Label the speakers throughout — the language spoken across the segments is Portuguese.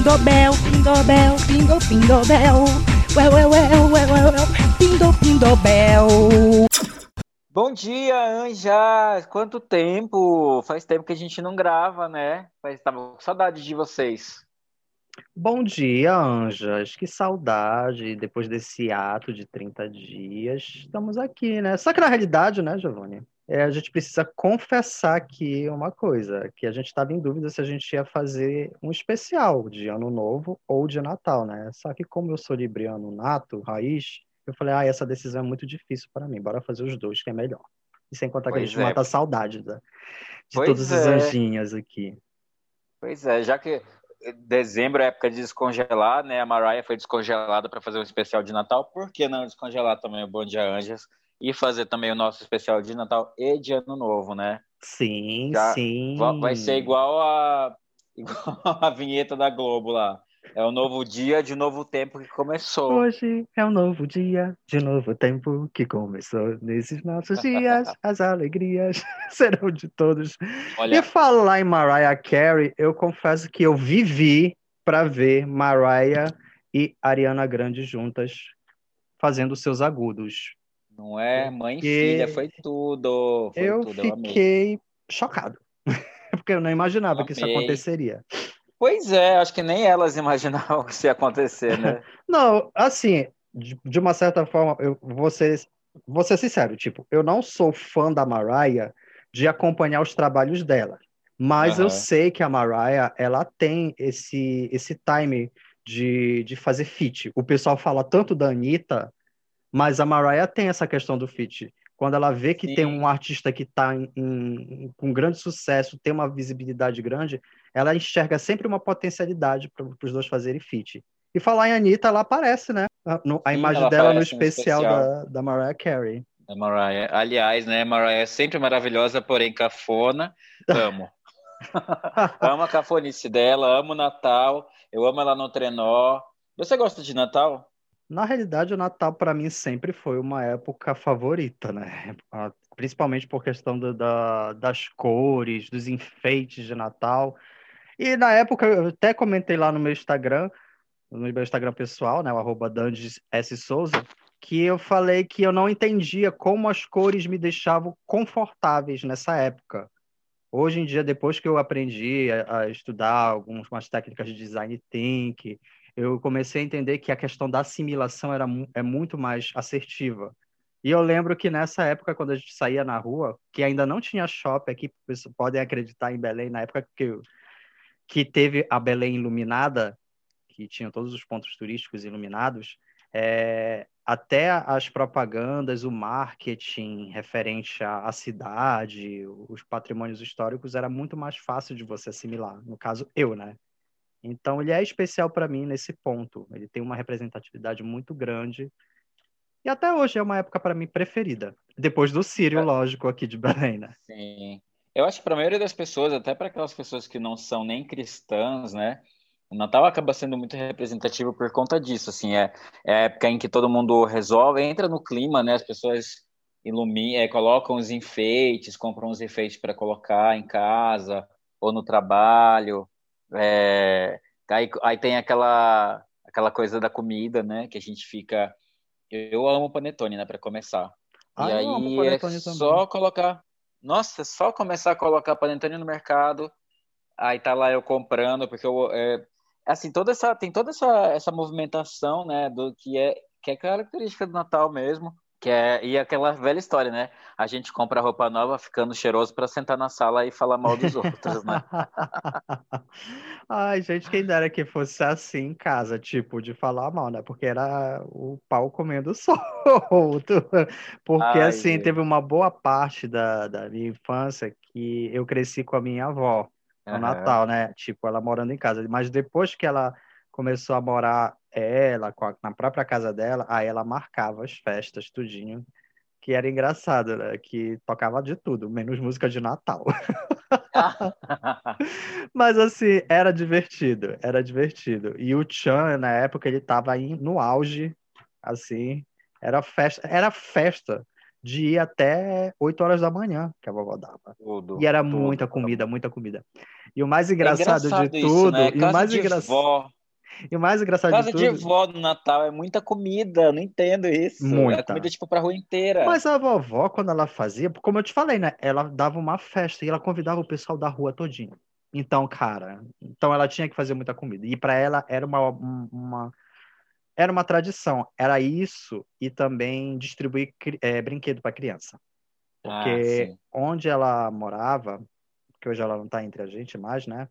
Speaker 1: Pindobel, Pindobel, Pindo, Pindobel. Well, well, well, well, well, well. Pindo, Pindobel.
Speaker 2: Bom dia, Anja! Quanto tempo? Faz tempo que a gente não grava, né? Mas tava com saudade de vocês.
Speaker 3: Bom dia, Anjas. Que saudade. Depois desse ato de 30 dias, estamos aqui, né? Só que na realidade, né, Giovanni? É, a gente precisa confessar aqui uma coisa, que a gente estava em dúvida se a gente ia fazer um especial de Ano Novo ou de Natal, né? Só que como eu sou libriano nato, raiz, eu falei, ah, essa decisão é muito difícil para mim, bora fazer os dois, que é melhor. E sem contar
Speaker 2: Pois
Speaker 3: que a gente
Speaker 2: é.
Speaker 3: mata a saudade da, de
Speaker 2: Pois
Speaker 3: todos os
Speaker 2: é.
Speaker 3: anjinhos aqui.
Speaker 2: Pois é, já que dezembro é época de descongelar, né? A Mariah foi descongelada para fazer um especial de Natal, por que não descongelar também o Bom Dia Anjas e fazer também o nosso especial de Natal e de Ano Novo, né?
Speaker 3: Sim,
Speaker 2: Já
Speaker 3: sim.
Speaker 2: Va- Vai ser igual a, igual a vinheta da Globo lá. É o novo dia de novo tempo que começou.
Speaker 3: Hoje é um novo dia, de novo tempo que começou. Nesses nossos dias, as alegrias serão de todos. E
Speaker 2: Olha,
Speaker 3: falar em Mariah Carey, eu confesso que eu vivi para ver Mariah e Ariana Grande juntas fazendo seus agudos.
Speaker 2: Não é mãe e filha, foi tudo. Foi
Speaker 3: Eu
Speaker 2: tudo, eu amei.
Speaker 3: fiquei chocado, porque eu não imaginava que isso
Speaker 2: Amei.
Speaker 3: aconteceria.
Speaker 2: Pois é, acho que nem elas imaginavam que isso ia acontecer, né?
Speaker 3: Não, assim, de, de uma certa forma, eu vou ser, vou ser sincero, tipo, eu não sou fã da Mariah de acompanhar os trabalhos dela, mas eu
Speaker 2: Aham.
Speaker 3: sei que a Mariah, ela tem esse, esse time de, de fazer feat. O pessoal fala tanto da Anitta, mas a Mariah tem essa questão do feat. Quando ela vê que tem
Speaker 2: Sim.
Speaker 3: um artista que está com grande sucesso, tem uma visibilidade grande, ela enxerga sempre uma potencialidade para os dois fazerem feat. E falar em Anitta, ela aparece, né? A, no- a
Speaker 2: Sim,
Speaker 3: imagem
Speaker 2: ela
Speaker 3: dela no
Speaker 2: no
Speaker 3: especial,
Speaker 2: especial.
Speaker 3: Da, da Mariah Carey.
Speaker 2: Da Mariah. Aliás, né? Mariah é sempre maravilhosa, porém cafona. Amo. amo a cafonice dela, amo o Natal. Eu amo ela no trenó. Você gosta de Natal?
Speaker 3: Na realidade, o Natal para mim sempre foi uma época favorita, né? Ah, Principalmente por questão do- da, das cores, dos enfeites de Natal. E na época, eu até comentei lá no meu Instagram, no meu Instagram pessoal, né, o arroba S. Souza, que eu falei que eu não entendia como as cores me deixavam confortáveis nessa época. Hoje em dia, depois que eu aprendi a, a estudar algumas técnicas de design thinking, eu comecei a entender que a questão da assimilação era, é muito mais assertiva. E eu lembro que nessa época, quando a gente saía na rua, que ainda não tinha shopping aqui, vocês podem acreditar em Belém, na época que, que teve a Belém iluminada, que tinha todos os pontos turísticos iluminados, é, até as propagandas, o marketing referente à, à cidade, os patrimônios históricos, era muito mais fácil de você assimilar. No caso, eu, né? Então, ele é especial para mim nesse ponto. Ele tem uma representatividade muito grande. E até hoje é uma época para mim preferida. Depois do Sírio, lógico, aqui de Belém, né?
Speaker 2: Sim. Eu acho que para a maioria das pessoas, até para aquelas pessoas que não são nem cristãs, né? O Natal acaba sendo muito representativo por conta disso, assim, é, é a época em que todo mundo resolve, entra no clima, né? As pessoas iluminam, colocam os enfeites, compram os enfeites para colocar em casa ou no trabalho. É, aí, aí tem aquela aquela coisa da comida, né? Que a gente fica. Eu amo panetone, né? Para começar.
Speaker 3: Ah,
Speaker 2: E aí é
Speaker 3: também.
Speaker 2: só colocar. Nossa, é só começar a colocar panetone no mercado. Aí tá lá eu comprando, porque eu, é, assim, toda essa, tem toda essa, essa movimentação, né, do que é, que é característica do Natal mesmo, que é, e aquela velha história, né? A gente compra roupa nova ficando cheiroso para sentar na sala e falar mal dos outros, né?
Speaker 3: Ai, gente, quem dera que fosse assim em casa, tipo, de falar mal, né? Porque era o pau comendo solto. Porque,
Speaker 2: Ai,
Speaker 3: assim,
Speaker 2: gente.
Speaker 3: teve uma boa parte da, da minha infância que eu cresci com a minha avó no
Speaker 2: Aham.
Speaker 3: Natal, né? Tipo, ela morando em casa. Mas depois que ela começou a morar, ela, com a- na própria casa dela, aí ela marcava as festas, tudinho. Que era engraçado, né? Que tocava de tudo, menos música de Natal. Mas assim, era divertido, era divertido. E o Chan, na época, ele tava aí no auge, assim, era festa, era festa. de ir até 8 horas da manhã que a vovó dava.
Speaker 2: Tudo,
Speaker 3: E era
Speaker 2: tudo.
Speaker 3: muita comida, muita comida. E o mais
Speaker 2: É
Speaker 3: engraçado,
Speaker 2: engraçado
Speaker 3: de
Speaker 2: isso,
Speaker 3: tudo,
Speaker 2: né?
Speaker 3: e o mais engraçado. E o mais engraçado
Speaker 2: Casa
Speaker 3: de
Speaker 2: de
Speaker 3: tudo,
Speaker 2: vó no Natal é muita comida, eu não entendo isso. É
Speaker 3: muita.
Speaker 2: comida tipo pra rua inteira.
Speaker 3: Mas a vovó, quando ela fazia, como eu te falei, né? Ela dava uma festa e ela convidava o pessoal da rua todinho. Então, cara, então ela tinha que fazer muita comida. E para ela era uma, uma era uma tradição. Era isso e também distribuir eh, brinquedo para criança.
Speaker 2: Ah,
Speaker 3: Porque
Speaker 2: sim.
Speaker 3: onde ela morava, que hoje ela não está entre a gente mais, né?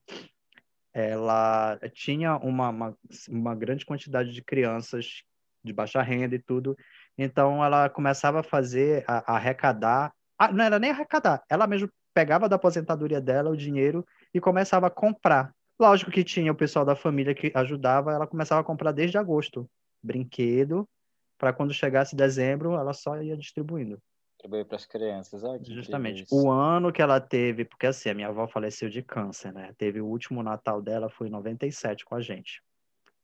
Speaker 3: Ela tinha uma, uma, uma grande quantidade de crianças de baixa renda e tudo. Então ela começava a fazer, a, a arrecadar. Não era nem arrecadar, ela mesmo pegava da aposentadoria dela o dinheiro e começava a comprar. Lógico que tinha o pessoal da família que ajudava, ela começava a comprar desde agosto brinquedo, para quando chegasse dezembro ela só ia distribuindo.
Speaker 2: Distribuir pras crianças. Ai, que
Speaker 3: Justamente. O ano que ela teve, porque assim, a minha avó faleceu de câncer, né? Teve o último Natal dela foi em 97 com a gente.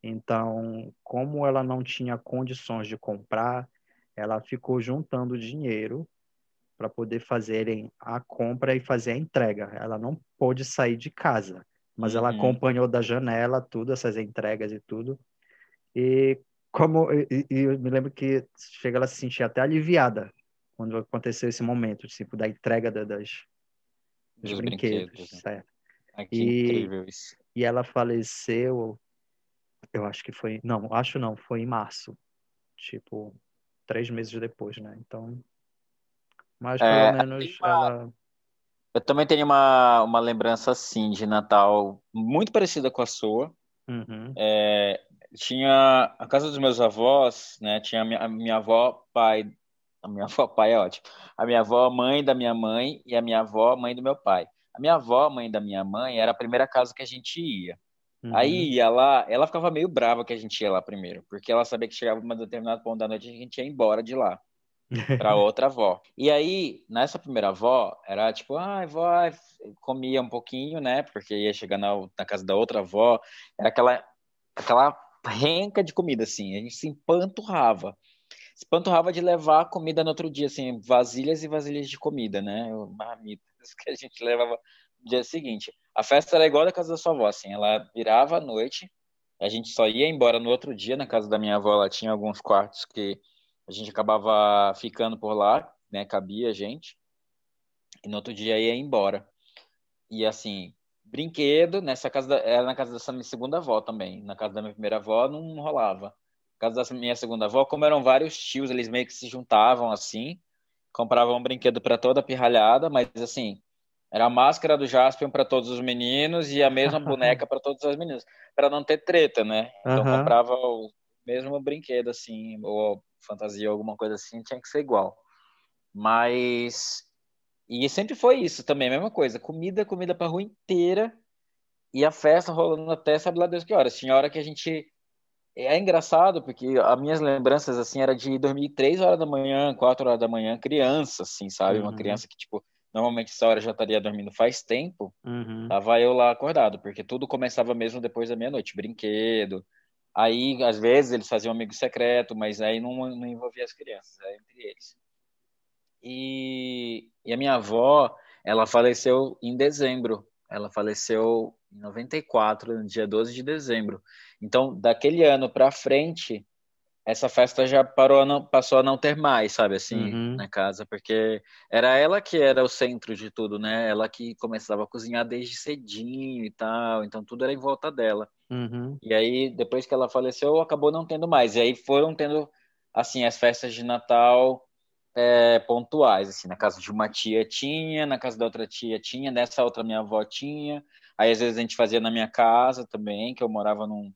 Speaker 3: Então, como ela não tinha condições de comprar, ela ficou juntando dinheiro para poder fazerem a compra e fazer a entrega. Ela não pôde sair de casa, mas ela
Speaker 2: Uhum.
Speaker 3: acompanhou da janela tudo, essas entregas e tudo. E como e- e eu me lembro que chega ela se sentir até aliviada quando aconteceu esse momento, tipo, da entrega da- das, dos
Speaker 2: Dos
Speaker 3: brinquedos,
Speaker 2: brinquedos, né?
Speaker 3: certo?
Speaker 2: Ai, que
Speaker 3: E-
Speaker 2: incrível isso.
Speaker 3: E ela faleceu, eu acho que foi, não, acho não, foi em março, tipo, três meses depois, né? Então, mas
Speaker 2: É,
Speaker 3: pelo menos
Speaker 2: tem uma-
Speaker 3: ela,
Speaker 2: Eu também tenho uma, uma lembrança assim de Natal muito parecida com a sua.
Speaker 3: Uhum,
Speaker 2: É, tinha a casa dos meus avós, né? Tinha a minha, a minha avó, pai. A minha avó, pai é ótimo. A minha avó, mãe da minha mãe, e a minha avó, mãe do meu pai. A minha avó, mãe da minha mãe, era a primeira casa que a gente ia.
Speaker 3: uhum,
Speaker 2: Aí ia lá, ela ficava meio brava que a gente ia lá primeiro, porque ela sabia que chegava um determinado ponto da noite e a gente ia embora de lá para outra avó. E aí, nessa primeira avó, era tipo, ai, vó, comia um pouquinho, né? Porque ia chegar na, na casa da outra avó, era aquela, aquela renca de comida, assim, a gente se empanturrava. Se empanturrava de levar comida no outro dia, assim, vasilhas e vasilhas de comida, né? Marmitas que a gente levava no dia seguinte. A festa era igual da casa da sua avó, assim, ela virava à noite, a gente só ia embora no outro dia, na casa da minha avó, ela tinha alguns quartos que a gente acabava ficando por lá, né? Cabia a gente. E no outro dia ia embora. E assim, brinquedo, nessa casa da, era na casa dessa minha segunda avó também. Na casa da minha primeira avó não rolava. Na casa da minha segunda avó, como eram vários tios, eles meio que se juntavam assim, compravam um brinquedo para toda a pirralhada, mas assim, era a máscara do Jaspion para todos os meninos e a mesma boneca para todas as meninas, para não ter treta, né? Então
Speaker 3: Aham.
Speaker 2: comprava o mesmo brinquedo assim, ou fantasia, alguma coisa assim, tinha que ser igual. Mas e sempre foi isso também, a mesma coisa, comida, comida pra rua inteira e a festa rolando até sabe lá Deus que horas. Tinha hora que a gente é engraçado porque as minhas lembranças assim era de dormir três horas da manhã, quatro horas da manhã, criança assim, sabe? Uma
Speaker 3: Uhum.
Speaker 2: criança que tipo normalmente essa hora já estaria dormindo faz tempo.
Speaker 3: uhum,
Speaker 2: Tava eu lá acordado, porque tudo começava mesmo depois da meia-noite, brinquedo. Aí, às vezes, eles faziam amigo secreto, mas aí não, não envolvia as crianças, era entre eles. E, e a minha avó, ela faleceu em dezembro. Ela faleceu em 94, no dia 12 de dezembro. Então, daquele ano pra frente, essa festa já parou a não, passou a não ter mais, sabe, assim,
Speaker 3: Uhum.
Speaker 2: na casa, porque era ela que era o centro de tudo, né? Ela que começava a cozinhar desde cedinho e tal, então tudo era em volta dela.
Speaker 3: uhum,
Speaker 2: E aí, depois que ela faleceu, acabou não tendo mais. E aí foram tendo, assim, as festas de Natal é, pontuais, assim, na casa de uma tia tinha, na casa da outra tia tinha, nessa outra minha avó tinha. Aí, às vezes, a gente fazia na minha casa também, que eu morava num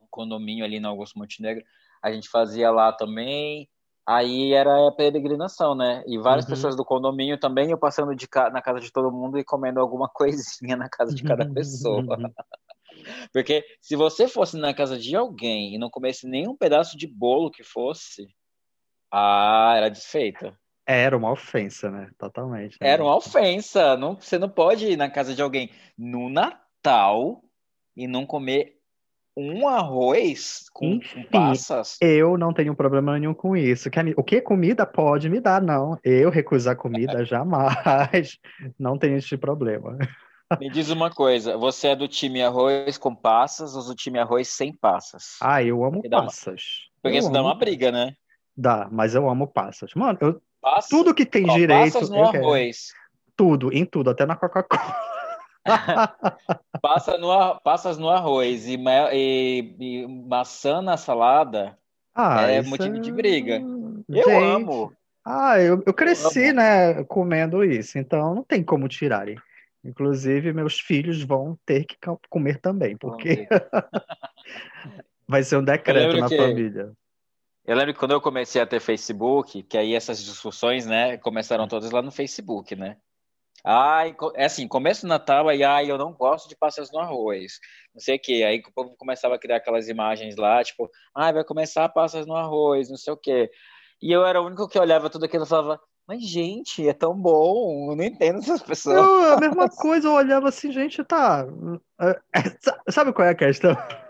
Speaker 2: num condomínio ali na Augusto Montenegro. A gente fazia lá também. Aí era a peregrinação, né? E várias
Speaker 3: Uhum.
Speaker 2: pessoas do condomínio também, eu passando de ca... na casa de todo mundo e comendo alguma coisinha na casa de cada pessoa. Porque se você fosse na casa de alguém e não comesse nenhum pedaço de bolo que fosse, ah, era desfeita.
Speaker 3: Era uma ofensa, né? Totalmente. né?
Speaker 2: Era uma ofensa. Não, você não pode ir na casa de alguém no Natal e não comer um arroz com,
Speaker 3: Enfim,
Speaker 2: com passas?
Speaker 3: Eu não tenho problema nenhum com isso. O que comida pode me dar? Não. Eu recusar comida jamais. Não tenho esse problema.
Speaker 2: Me diz uma coisa, você é do time arroz com passas ou do time arroz sem passas?
Speaker 3: Ah, eu amo
Speaker 2: Porque dá uma-
Speaker 3: passas.
Speaker 2: Porque
Speaker 3: Eu
Speaker 2: isso dá
Speaker 3: amo
Speaker 2: uma briga, né?
Speaker 3: Dá, mas eu amo passas. Mano, eu-
Speaker 2: Passa,
Speaker 3: tudo que tem
Speaker 2: ó,
Speaker 3: direito,
Speaker 2: passas no
Speaker 3: eu quero.
Speaker 2: arroz.
Speaker 3: Tudo, em tudo, até na Coca-Cola.
Speaker 2: Passa no, ar- passas no arroz e, ma- e- e maçã na salada.
Speaker 3: Ah,
Speaker 2: É motivo de briga. Eu
Speaker 3: Gente,
Speaker 2: amo.
Speaker 3: Ah, eu, eu cresci,
Speaker 2: amo.
Speaker 3: né, comendo isso, então não tem como tirarem. Inclusive, meus filhos vão ter que co- comer também, porque vai ser um decreto na
Speaker 2: que-
Speaker 3: família.
Speaker 2: Eu lembro que quando eu comecei a ter Facebook, que aí essas discussões, né, começaram todas lá no Facebook, né? Ai, é assim, começo do Natal, aí, ai, eu não gosto de passas no arroz, não sei o quê. Aí o povo começava a criar aquelas imagens lá, tipo, ai, vai começar passas no arroz, não sei o quê. E eu era o único que olhava tudo aquilo e falava, mas gente, é tão bom, eu não entendo essas pessoas.
Speaker 3: Eu, a mesma coisa, eu olhava assim, gente, tá. é, é, sa- Sabe qual é a questão?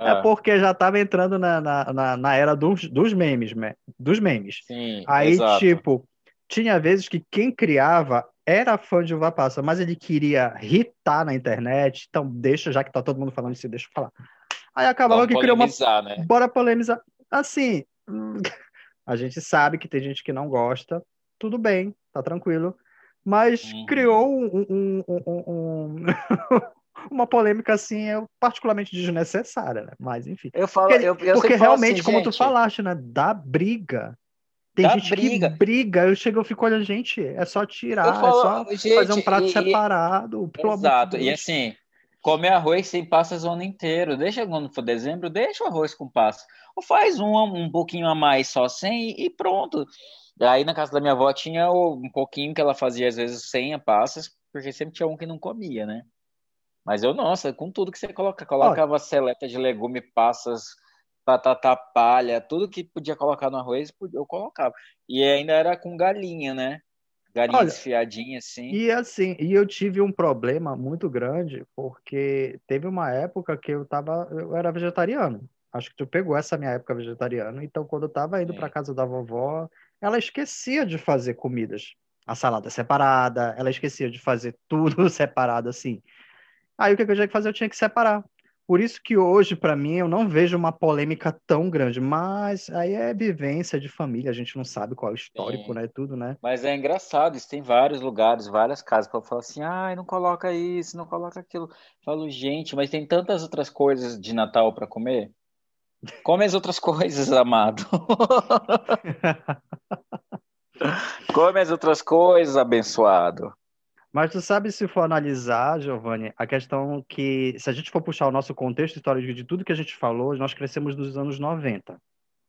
Speaker 3: É
Speaker 2: Ah,
Speaker 3: porque já tava entrando na, na, na, na era dos, dos memes, me- dos memes.
Speaker 2: sim,
Speaker 3: Aí,
Speaker 2: exato.
Speaker 3: tipo, tinha vezes que quem criava era fã de uva passa, mas ele queria hitar na internet, então deixa, já que tá todo mundo falando isso, deixa eu falar. Aí acabava
Speaker 2: Vamos
Speaker 3: que criou uma.
Speaker 2: polemizar, né?
Speaker 3: Bora polemizar. Assim, hum, a gente sabe que tem gente que não gosta, tudo bem, tá tranquilo. Mas
Speaker 2: Uhum.
Speaker 3: criou um- um- um- uma polêmica assim, eu, particularmente desnecessária, né? Mas enfim.
Speaker 2: Eu falo,
Speaker 3: Porque,
Speaker 2: eu, eu
Speaker 3: porque
Speaker 2: falo
Speaker 3: realmente,
Speaker 2: assim,
Speaker 3: como tu
Speaker 2: gente,
Speaker 3: falaste, né? Dá briga. Tem gente
Speaker 2: briga.
Speaker 3: que briga. Eu chego e fico olhando, gente, é só tirar,
Speaker 2: eu falo,
Speaker 3: é só
Speaker 2: gente,
Speaker 3: fazer um prato
Speaker 2: e- e-
Speaker 3: separado. De
Speaker 2: Exato. E assim, comer arroz sem passas o ano inteiro. Deixa quando for dezembro, deixa o arroz com passas. Ou faz um, um pouquinho a mais só sem e pronto. Aí na casa da minha avó tinha um pouquinho que ela fazia às vezes sem a passas, porque sempre tinha um que não comia, né? Mas eu, nossa, com tudo que você coloca, colocava seleta de legume, passas, batata palha, tudo que podia colocar no arroz, eu colocava. E ainda era com galinha, né? Galinha
Speaker 3: Olha,
Speaker 2: desfiadinha assim.
Speaker 3: E assim, e eu tive um problema muito grande, porque teve uma época que eu tava, eu era vegetariano. Acho que tu pegou essa minha época vegetariana. Então, quando eu tava indo
Speaker 2: Sim.
Speaker 3: para casa da vovó, ela esquecia de fazer comidas. A salada separada, ela esquecia de fazer tudo separado assim. Aí o que que eu tinha que fazer? Eu tinha que separar. Por isso que hoje, para mim, eu não vejo uma polêmica tão grande, mas aí é vivência de família, a gente não sabe qual é o histórico,
Speaker 2: Sim.
Speaker 3: né? Tudo, né?
Speaker 2: Mas é engraçado, isso tem vários lugares, várias casas que eu falo assim, ai, não coloca isso, não coloca aquilo. Eu falo, gente, mas tem tantas outras coisas de Natal para comer. Come as outras coisas, amado. Come as outras coisas, abençoado.
Speaker 3: Mas tu sabe se for analisar, Giovanni, a questão que, se a gente for puxar o nosso contexto histórico de tudo que a gente falou, nós crescemos nos anos 90.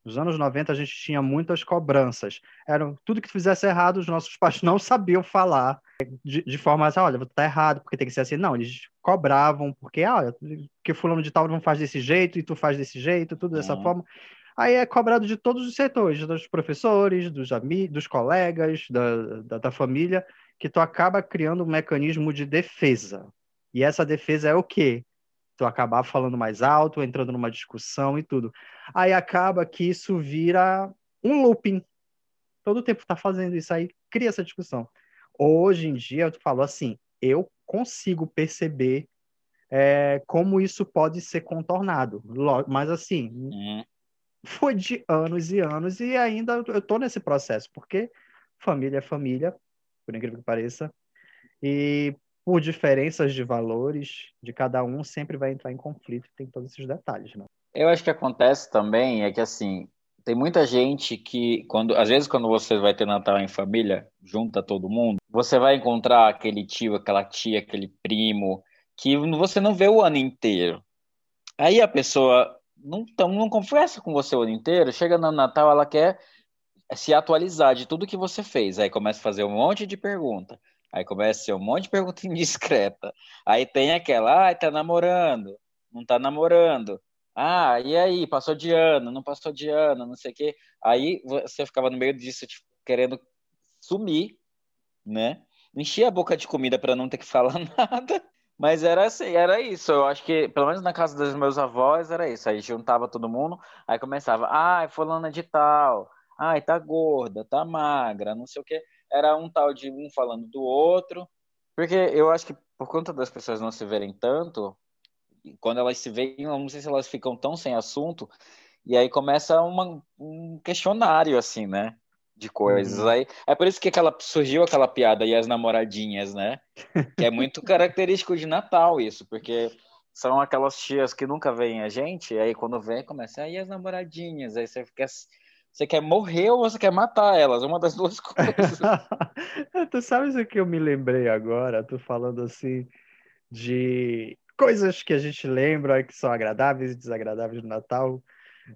Speaker 3: Nos anos 90 a gente tinha muitas cobranças. Era tudo que fizesse errado, os nossos pais não sabiam falar de, de forma assim, olha, tá errado, porque tem que ser assim. Não, eles cobravam, porque, ah, olha, que fulano de tal não faz desse jeito e tu faz desse jeito, tudo dessa
Speaker 2: Uhum.
Speaker 3: forma. Aí é cobrado de todos os setores, dos professores, dos amigos, dos colegas, da, da, da família, que tu acaba criando um mecanismo de defesa. E essa defesa é o quê? Tu acabar falando mais alto, entrando numa discussão e tudo. Aí acaba que isso vira um looping. Todo tempo tá fazendo isso aí, cria essa discussão. Hoje em dia, tu falou assim, eu consigo perceber é, como isso pode ser contornado. Mas assim,
Speaker 2: Hum,
Speaker 3: foi de anos e anos e ainda eu tô nesse processo, porque família é família, por incrível que pareça, e por diferenças de valores de cada um sempre vai entrar em conflito, tem todos esses detalhes, né?
Speaker 2: Eu acho que acontece também é que assim, tem muita gente que quando às vezes quando você vai ter Natal em família, junta todo mundo, você vai encontrar aquele tio, aquela tia, aquele primo que você não vê o ano inteiro. Aí a pessoa não, tão, não conversa com você o ano inteiro, chega no Natal, ela quer se atualizar de tudo que você fez. Aí começa a fazer um monte de pergunta. Aí começa a ser um monte de pergunta indiscreta. Aí tem aquela, ah, tá namorando, não tá namorando. Ah, e aí, passou de ano, não passou de ano, não sei o quê. Aí você ficava no meio disso, tipo, querendo sumir, né? Encher a boca de comida para não ter que falar nada. Mas era assim, era isso. Eu acho que, pelo menos na casa dos meus avós, era isso. Aí juntava todo mundo, aí começava, ai, fulana de tal, ai, tá gorda, tá magra, não sei o quê. Era um tal de um falando do outro. Porque eu acho que por conta das pessoas não se verem tanto, quando elas se veem, eu não sei se elas ficam tão sem assunto, e aí começa uma, um questionário, assim, né? De coisas. Uhum. Aí, é por isso que aquela, surgiu aquela piada e as namoradinhas, né? Que é muito característico de Natal isso, porque são aquelas tias que nunca veem a gente, e aí quando vem, começa, aí as namoradinhas, aí você fica você quer morrer ou você quer matar elas? Uma das duas coisas.
Speaker 3: tu sabes o que eu me lembrei agora? Tu falando assim de coisas que a gente lembra que são agradáveis e desagradáveis do Natal.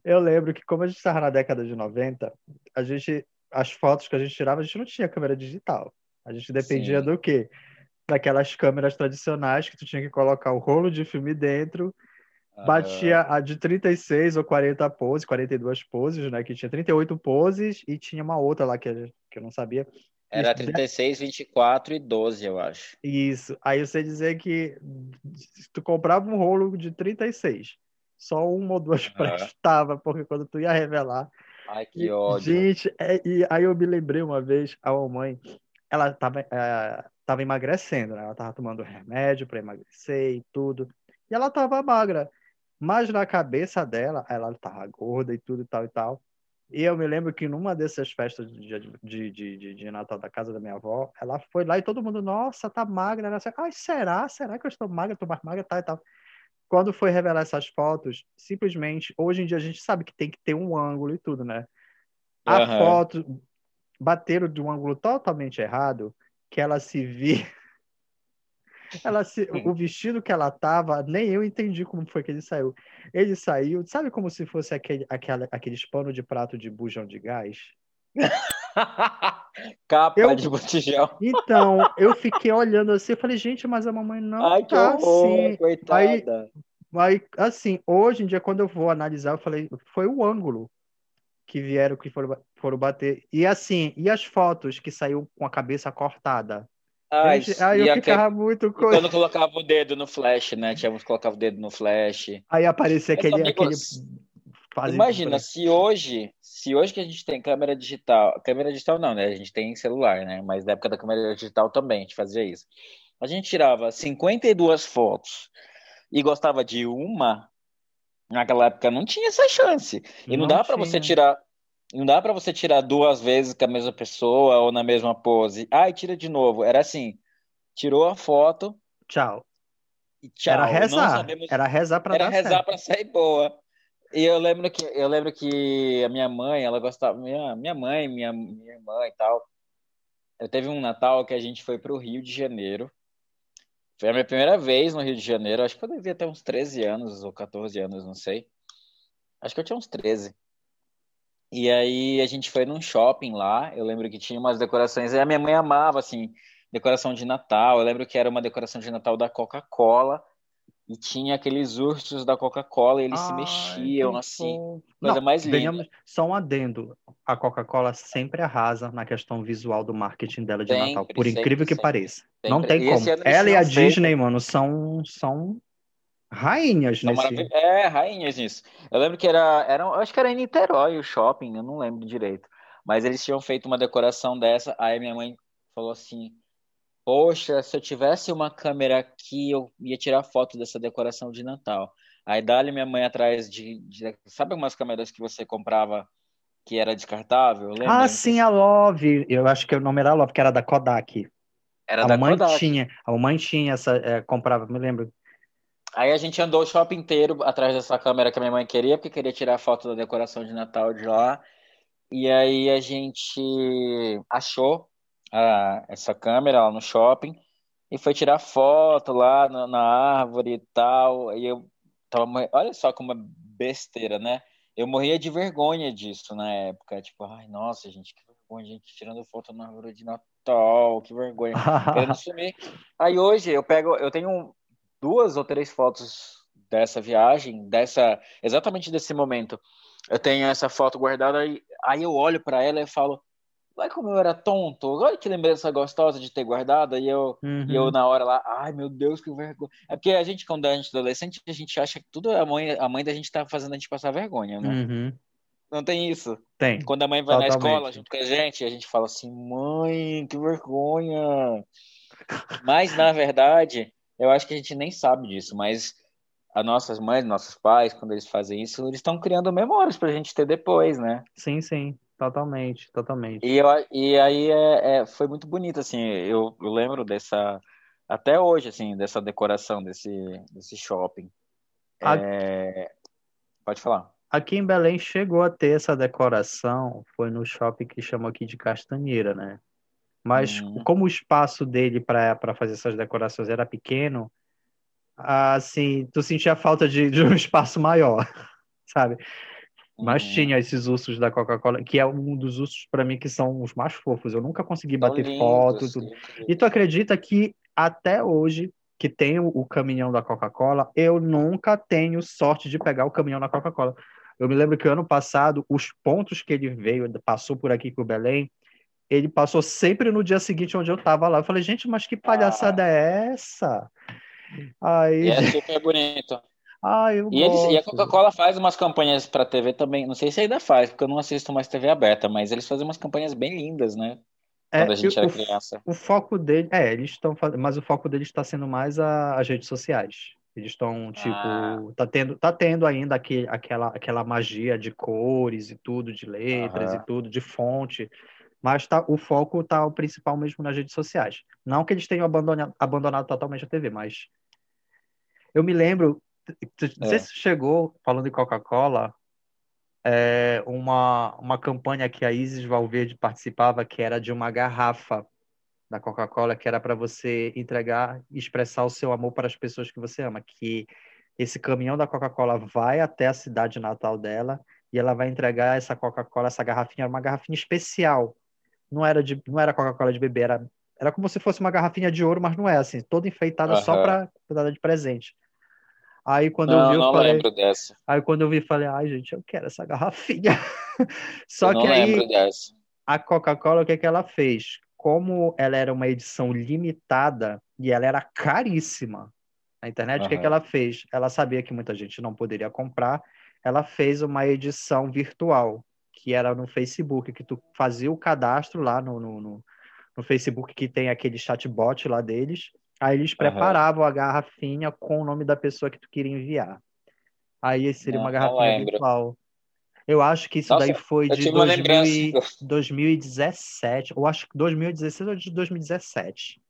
Speaker 3: Eu lembro que, como a gente estava na década de 90, a gente, as fotos que a gente tirava, a gente não tinha câmera digital. A gente dependia Sim. do quê? Daquelas câmeras tradicionais que tu tinha que colocar o rolo de filme dentro Batia a de 36 ou 40 poses, 42 poses, né? Que tinha 38 poses e tinha uma outra lá que, que eu não sabia.
Speaker 2: Era 36, 24 e 12, eu acho.
Speaker 3: Isso. Aí você dizer que tu comprava um rolo de 36, só uma ou duas uhum. prestava, porque quando tu ia revelar.
Speaker 2: Ai, que ódio.
Speaker 3: Gente, é, e aí eu me lembrei uma vez, a mamãe, ela tava, é, tava emagrecendo, né? Ela tava tomando remédio para emagrecer e tudo. E ela tava magra. Mas na cabeça dela, ela estava gorda e tudo e tal e tal. E eu me lembro que numa dessas festas de, de, de, de, Natal da casa da minha avó, ela foi lá e todo mundo, nossa, tá magra. Ela disse, ai, será? Será que eu estou magra? Estou mais magra, tal e tal. Quando foi revelar essas fotos, simplesmente, hoje em dia a gente sabe que tem que ter um ângulo e tudo, né? A uhum. foto bateram de um ângulo totalmente errado, que ela se via ela se, o vestido que ela tava, nem eu entendi como foi que ele saiu. Ele saiu, sabe como se fosse aquele, aquele, aqueles pano de prato de bujão de gás?
Speaker 2: Capa eu, de botijão.
Speaker 3: Então, eu fiquei olhando assim, eu falei, gente, mas a mamãe não
Speaker 2: Ai,
Speaker 3: tá
Speaker 2: que horror,
Speaker 3: assim.
Speaker 2: Coitada.
Speaker 3: Aí, aí, assim, hoje em dia, quando eu vou analisar, eu falei, foi o ângulo que vieram, que foram, foram bater. E assim, e as fotos que saiu com a cabeça cortada?
Speaker 2: Ai,
Speaker 3: aí eu ficava muito coisa.
Speaker 2: Quando colocava o dedo no flash, né? Tínhamos que colocar o dedo no flash.
Speaker 3: Aí aparecia aquele. aquele...
Speaker 2: Imagina, se hoje, se hoje que a gente tem câmera digital, câmera digital não, né? A gente tem celular, né? Mas na época da câmera digital também a gente fazia isso. A gente tirava 52 fotos e gostava de uma, naquela época não tinha essa chance. E não, não dá para você tirar não dá para você tirar duas vezes com a mesma pessoa ou na mesma pose. Ai, tira de novo. Era assim, tirou a foto.
Speaker 3: Tchau.
Speaker 2: E tchau.
Speaker 3: Era rezar. Sabemos... Era rezar para
Speaker 2: Era rezar para sair boa. E eu lembro que eu lembro que a minha mãe, ela gostava, minha, minha mãe, minha, minha irmã e tal. Eu teve um Natal que a gente foi para o Rio de Janeiro. Foi a minha primeira vez no Rio de Janeiro. Acho que eu devia ter uns 13 anos ou 14 anos, não sei. Acho que eu tinha uns 13. E aí a gente foi num shopping lá, eu lembro que tinha umas decorações, e a minha mãe amava, assim, decoração de Natal. Eu lembro que era uma decoração de Natal da Coca-Cola, e tinha aqueles ursos da Coca-Cola, e eles Ai, se mexiam, assim, coisa Não, mais linda. Venhamos,
Speaker 3: só um adendo, a Coca-Cola sempre arrasa na questão visual do marketing dela de sempre, Natal, por incrível sempre, que sempre, pareça. Não tem como. Ela e a Disney, mano, são, são Rainhas nesse...
Speaker 2: É, rainhas nisso. Eu lembro que era, era, acho que era em Niterói o shopping, eu não lembro direito. Mas eles tinham feito uma decoração dessa, aí minha mãe falou assim: Poxa, se eu tivesse uma câmera aqui, eu ia tirar foto dessa decoração de Natal. Aí dali minha mãe atrás de, de, Sabe algumas câmeras que você comprava que era descartável?
Speaker 3: Ah, sim, a Love. Eu acho que o nome era Love, que era da Kodak.
Speaker 2: Era
Speaker 3: a
Speaker 2: da
Speaker 3: mãe
Speaker 2: Kodak.
Speaker 3: Tinha, a mãe tinha essa. É, comprava, me lembro.
Speaker 2: Aí a gente andou o shopping inteiro atrás dessa câmera que a minha mãe queria, porque queria tirar foto da decoração de Natal de lá. E aí a gente achou a, essa câmera lá no shopping e foi tirar foto lá na, na árvore e tal. E eu tava, olha só como é besteira, né? Eu morria de vergonha disso na época. Tipo, ai, nossa, gente, que vergonha, gente tirando foto na árvore de Natal, que vergonha. Querendo sumir. Aí hoje eu pego, eu tenho duas ou três fotos dessa viagem, dessa exatamente desse momento. Eu tenho essa foto guardada e aí eu olho para ela e falo: Olha como eu era tonto. Olha que lembrança gostosa de ter guardado. E eu,
Speaker 3: Uhum.
Speaker 2: e eu na hora lá, ai meu Deus, que vergonha. É porque a gente, quando a gente é adolescente, a gente acha que tudo a mãe, a mãe da gente tá fazendo a gente passar vergonha, né?
Speaker 3: Uhum.
Speaker 2: Não tem isso.
Speaker 3: Tem.
Speaker 2: Quando a mãe vai na
Speaker 3: Totalmente.
Speaker 2: escola junto com a gente, a gente fala assim, mãe, que vergonha. Mas, na verdade, eu acho que a gente nem sabe disso, mas as nossas mães, nossos pais, quando eles fazem isso, eles estão criando memórias pra gente ter depois, né?
Speaker 3: Sim, sim. Totalmente, totalmente.
Speaker 2: E, eu, e aí é, é- foi muito bonito, assim, eu, eu lembro dessa, até hoje, assim, dessa decoração desse, desse shopping.
Speaker 3: A-
Speaker 2: É, Pode falar.
Speaker 3: Aqui em Belém chegou a ter essa decoração, foi no shopping que chamam aqui de Castanheira, né? Mas
Speaker 2: Uhum.
Speaker 3: como o espaço dele para fazer essas decorações era pequeno, assim, tu sentia falta de, de um espaço maior, sabe? Mas
Speaker 2: Uhum.
Speaker 3: tinha esses ursos da Coca-Cola, que é um dos ursos para mim que são os mais fofos. Eu nunca consegui
Speaker 2: Tão
Speaker 3: bater
Speaker 2: lindos,
Speaker 3: foto e tu acredita que até hoje, que tem o, caminhão da Coca-Cola, eu nunca tenho sorte de pegar o caminhão da Coca-Cola. Eu me lembro que ano passado, os pontos que ele veio, passou por aqui por Belém, ele passou sempre no dia seguinte onde eu tava lá. Eu falei, gente, mas que palhaçada é essa? Aí,
Speaker 2: E é super bonito.
Speaker 3: ai, eu
Speaker 2: E, eles, e a. Coca-Cola faz umas campanhas pra TV também. Não sei se ainda faz, porque eu não assisto mais TV aberta, mas eles fazem umas campanhas bem lindas, né?
Speaker 3: É,
Speaker 2: Quando a gente era
Speaker 3: o,
Speaker 2: criança.
Speaker 3: o foco dele, é, eles estão mas o foco deles está sendo mais a- as redes sociais. Eles estão, tipo,
Speaker 2: Ah.
Speaker 3: tá tendo, tá tendo ainda aquele, aquela, aquela magia de cores e tudo, de letras
Speaker 2: Aham.
Speaker 3: e tudo, de fonte, mas tá, o foco tá o principal mesmo nas redes sociais. Não que eles tenham abandonado, abandonado totalmente a TV, mas eu me lembro, não sei
Speaker 2: É.
Speaker 3: se chegou, falando de Coca-Cola, é, uma, uma campanha que a Isis Valverde participava, que era de uma garrafa da Coca-Cola, que era para você entregar e expressar o seu amor para as pessoas que você ama, que esse caminhão da Coca-Cola vai até a cidade natal dela e ela vai entregar essa Coca-Cola, essa garrafinha, uma garrafinha especial. Não era de, não era Coca-Cola de bebê, era, era como se fosse uma garrafinha de ouro, mas não é assim, toda enfeitada só
Speaker 2: Aham.
Speaker 3: para dar de presente. Aí quando eu
Speaker 2: Não,
Speaker 3: vi, eu falei,
Speaker 2: lembro dessa.
Speaker 3: Aí quando eu vi, falei, ai, gente, eu quero essa garrafinha. Só
Speaker 2: Eu não
Speaker 3: que aí
Speaker 2: lembro dessa.
Speaker 3: a Coca-Cola, o que que ela fez? Como ela era uma edição limitada e ela era caríssima na internet, o que que
Speaker 2: Aham.
Speaker 3: ela fez? Ela sabia que muita gente não poderia comprar, ela fez uma edição virtual, que era no Facebook, que tu fazia o cadastro lá no, no, no, no Facebook, que tem aquele chatbot lá deles, aí eles preparavam a garrafinha com o nome da pessoa que tu queria enviar. Aí seria
Speaker 2: Não,
Speaker 3: uma garrafinha virtual. Eu acho que isso
Speaker 2: Nossa,
Speaker 3: daí foi de
Speaker 2: tive uma
Speaker 3: 2000
Speaker 2: lembrança.
Speaker 3: e- 2017, ou acho que 2016 ou de 2017.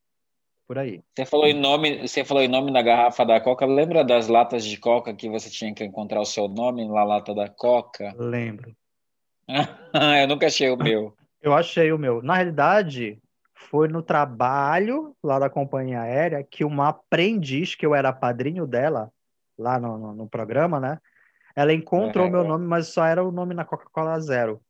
Speaker 3: Por aí.
Speaker 2: Você falou em nome, você falou em nome na garrafa da Coca. Lembra das latas de Coca que você tinha que encontrar o seu nome na lata da Coca?
Speaker 3: Lembro.
Speaker 2: Eu nunca achei o meu.
Speaker 3: Eu achei o meu. Na realidade, foi no trabalho lá da companhia aérea que uma aprendiz, que eu era padrinho dela, lá no, no, no programa, né? Ela encontrou o meu nome, mas só era o nome na Coca-Cola Zero.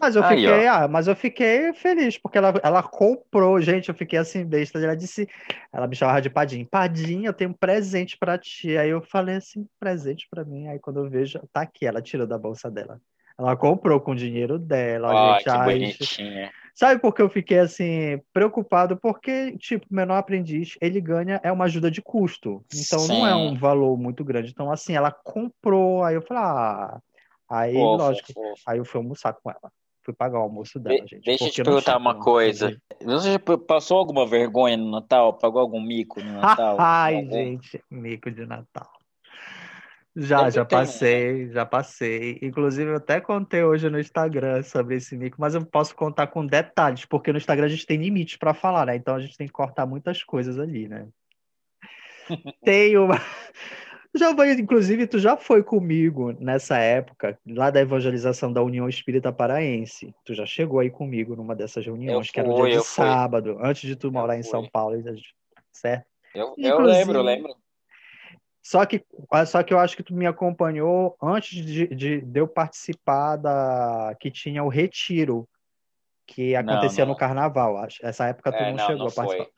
Speaker 3: Mas eu
Speaker 2: Aí,
Speaker 3: fiquei, ah, mas eu fiquei feliz, porque ela, ela comprou, gente, eu fiquei assim, besta. Ela disse, ela me chamava de Padim. Padim, eu tenho um presente pra ti. Aí eu falei assim, presente pra mim. Aí quando eu vejo, tá aqui, ela tirou da bolsa dela. Ela comprou com o dinheiro dela,
Speaker 2: Ai,
Speaker 3: gente.
Speaker 2: que bonitinha.
Speaker 3: Sabe por que eu fiquei assim preocupado? Porque, tipo, o menor aprendiz, ele ganha é uma ajuda de custo. Então não é um
Speaker 2: Sim.
Speaker 3: valor muito grande. Então, assim, ela comprou, aí eu falei, ah, aí,
Speaker 2: Fofo,
Speaker 3: lógico,
Speaker 2: fofo.
Speaker 3: aí eu fui almoçar com ela. Fui pagar o almoço dela,
Speaker 2: De-
Speaker 3: gente.
Speaker 2: deixa eu te perguntar uma coisa. Você passou alguma vergonha no Natal? Pagou algum mico no Natal?
Speaker 3: Ai,
Speaker 2: Algum?
Speaker 3: gente, mico de Natal. Já,
Speaker 2: Sempre
Speaker 3: já
Speaker 2: tem né?
Speaker 3: passei, já passei. Inclusive, eu até contei hoje no Instagram sobre esse mico, mas eu posso contar com detalhes, porque no Instagram a gente tem limites para falar, né? Então a gente tem que cortar muitas coisas ali, né? Tem uma. Já foi, inclusive, tu já foi comigo nessa época, lá da evangelização da União Espírita Paraense. Tu já chegou aí comigo numa dessas reuniões, que era um dia
Speaker 2: fui,
Speaker 3: de
Speaker 2: eu fui.
Speaker 3: sábado, antes de tu
Speaker 2: Eu
Speaker 3: morar em São
Speaker 2: fui.
Speaker 3: Paulo, certo?
Speaker 2: Eu, eu lembro, eu lembro.
Speaker 3: Só que, só que eu acho que tu me acompanhou antes de, de, de eu participar da que tinha o retiro que
Speaker 2: Não,
Speaker 3: acontecia
Speaker 2: não.
Speaker 3: no carnaval. Acho. Essa época tu
Speaker 2: É,
Speaker 3: não,
Speaker 2: não,
Speaker 3: chegou
Speaker 2: não
Speaker 3: a participar.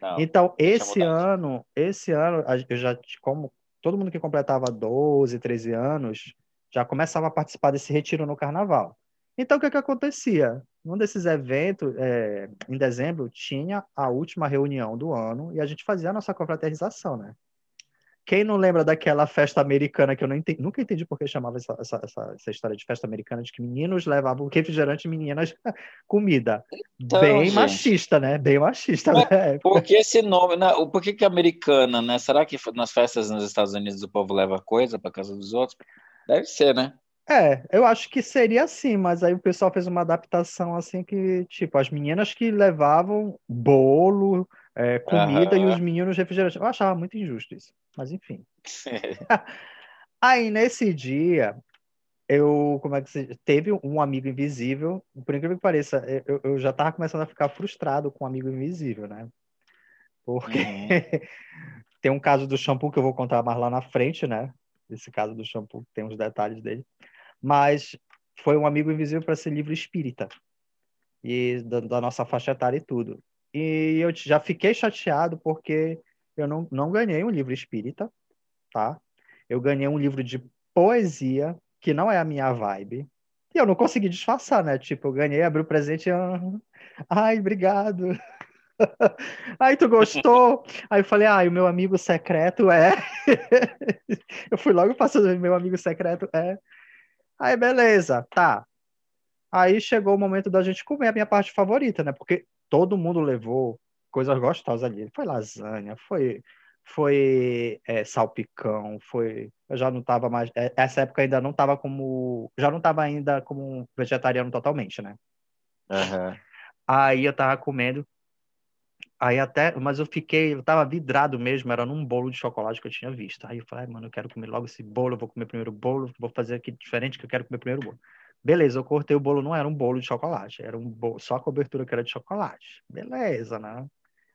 Speaker 2: Não.
Speaker 3: Então, esse ano, esse ano, eu já, como todo mundo que completava 12, 13 anos, já começava a participar desse retiro no carnaval. Então, o que que acontecia? num desses eventos, é, em dezembro, tinha a última reunião do ano e a gente fazia a nossa confraternização, né? Quem não lembra daquela festa americana que eu entendi, nunca entendi por que chamava essa, essa, essa, história de festa americana, de que meninos levavam refrigerante e meninas comida. Então, Bem gente, machista, né? Bem machista.
Speaker 2: Né? Por que esse nome? Né? Por que, que americana, né? Será que nas festas nos Estados Unidos o povo leva coisa para casa dos outros? Deve ser, né?
Speaker 3: É, eu acho que seria assim, mas aí o pessoal fez uma adaptação assim que, tipo, as meninas que levavam bolo, é, comida uhum. e os meninos refrigerantes. Eu achava muito injusto isso, mas enfim. aí nesse dia, eu, como é que se, teve um amigo invisível, por incrível que pareça, eu, eu já tava começando a ficar frustrado com o um amigo invisível, né? Porque uhum. tem um caso do shampoo que eu vou contar mais lá na frente, né? Esse caso do shampoo tem uns detalhes dele mas foi um amigo invisível para ser livro espírita e da, da, nossa faixa etária e tudo. E eu já fiquei chateado porque eu não, não ganhei um livro espírita, tá? Eu ganhei um livro de poesia, que não é a minha vibe. E eu não consegui disfarçar, né? Tipo, eu ganhei, abri o presente e... Ai, obrigado. Aí tu gostou? Aí eu falei, ah, o meu amigo secreto é. eu fui logo passando, meu amigo secreto é. Aí, beleza, tá. Aí chegou o momento da gente comer a minha parte favorita, né? Porque todo mundo levou coisas gostosas ali. Foi lasanha, foi foi é, salpicão, foi. Eu já não tava mais. É, essa época ainda não tava como. Já não tava ainda como vegetariano totalmente, né?
Speaker 2: Uhum.
Speaker 3: Aí eu tava comendo. Aí até, mas eu fiquei, eu tava vidrado mesmo, era num bolo de chocolate que eu tinha visto. Aí eu falei, mano, eu quero comer logo esse bolo, eu vou comer primeiro o bolo, vou fazer aqui diferente que eu quero comer primeiro o bolo. Beleza, eu cortei o bolo, não era um bolo de chocolate, era um bolo, só a cobertura que era de chocolate. Beleza, né?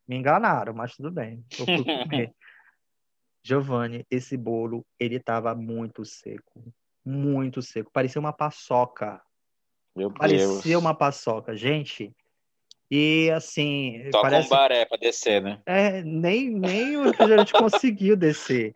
Speaker 3: Me enganaram, mas tudo bem. Eu fui comer. Giovanni, esse bolo, ele tava muito seco, muito seco, parecia uma paçoca.
Speaker 2: Meu
Speaker 3: parecia
Speaker 2: Deus.
Speaker 3: uma paçoca. Gente, e assim.
Speaker 2: Só
Speaker 3: parece...
Speaker 2: com baré pra descer, né?
Speaker 3: É, nem, nem o refrigerante conseguiu descer.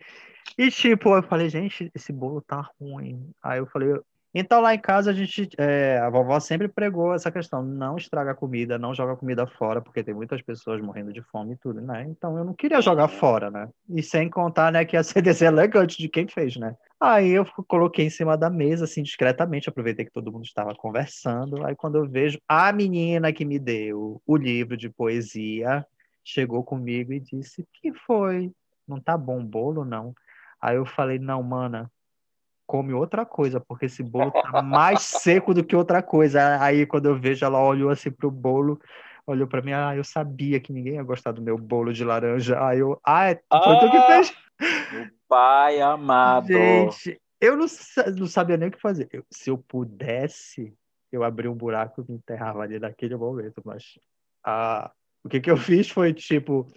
Speaker 3: E tipo, eu falei, gente, esse bolo tá ruim. Aí eu falei, então lá em casa a gente, é, a vovó sempre pregou essa questão, não estraga a comida, não joga comida fora, porque tem muitas pessoas morrendo de fome e tudo, né? Então eu não queria jogar fora, né? E sem contar, né, que ia ser deselegante de quem fez, né? Aí eu coloquei em cima da mesa, assim, discretamente, aproveitei que todo mundo estava conversando. Aí quando eu vejo a menina que me deu o livro de poesia, chegou comigo e disse: que foi? Não tá bom o bolo, não? Aí eu falei: não, mana, come outra coisa, porque esse bolo tá mais seco do que outra coisa. Aí quando eu vejo, ela olhou assim pro bolo, olhou para mim, ah, eu sabia que ninguém ia gostar do meu bolo de laranja. Aí eu, ah, é, foi ah, tu que ah! fez?
Speaker 2: Pai amado.
Speaker 3: Gente, eu não, não sabia nem o que fazer. Eu, se eu pudesse, eu abri um buraco e me enterrava ali naquele momento, mas ah, o que, que eu fiz foi tipo.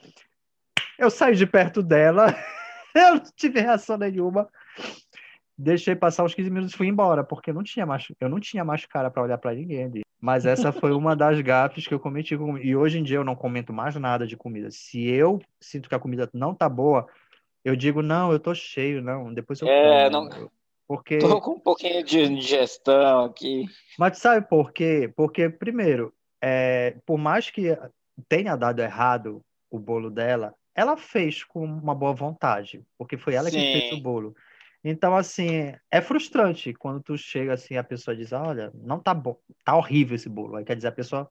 Speaker 3: Eu saí de perto dela, eu não tive reação nenhuma. Deixei passar os 15 minutos e fui embora, porque eu não tinha mais, eu não tinha mais cara para olhar para ninguém ali. Mas essa foi uma das gafes que eu cometi. E hoje em dia eu não comento mais nada de comida. Se eu sinto que a comida não tá boa, eu digo, não, eu tô cheio, não, depois eu
Speaker 2: É, como. não... Porque... Tô com um pouquinho de digestão aqui.
Speaker 3: Mas sabe por quê? Porque, primeiro, é, por mais que tenha dado errado o bolo dela, ela fez com uma boa vontade, porque foi ela Sim. que fez o bolo. Então, assim, é frustrante quando tu chega assim, a pessoa diz, olha, não tá bom, tá horrível esse bolo. Aí quer dizer, a pessoa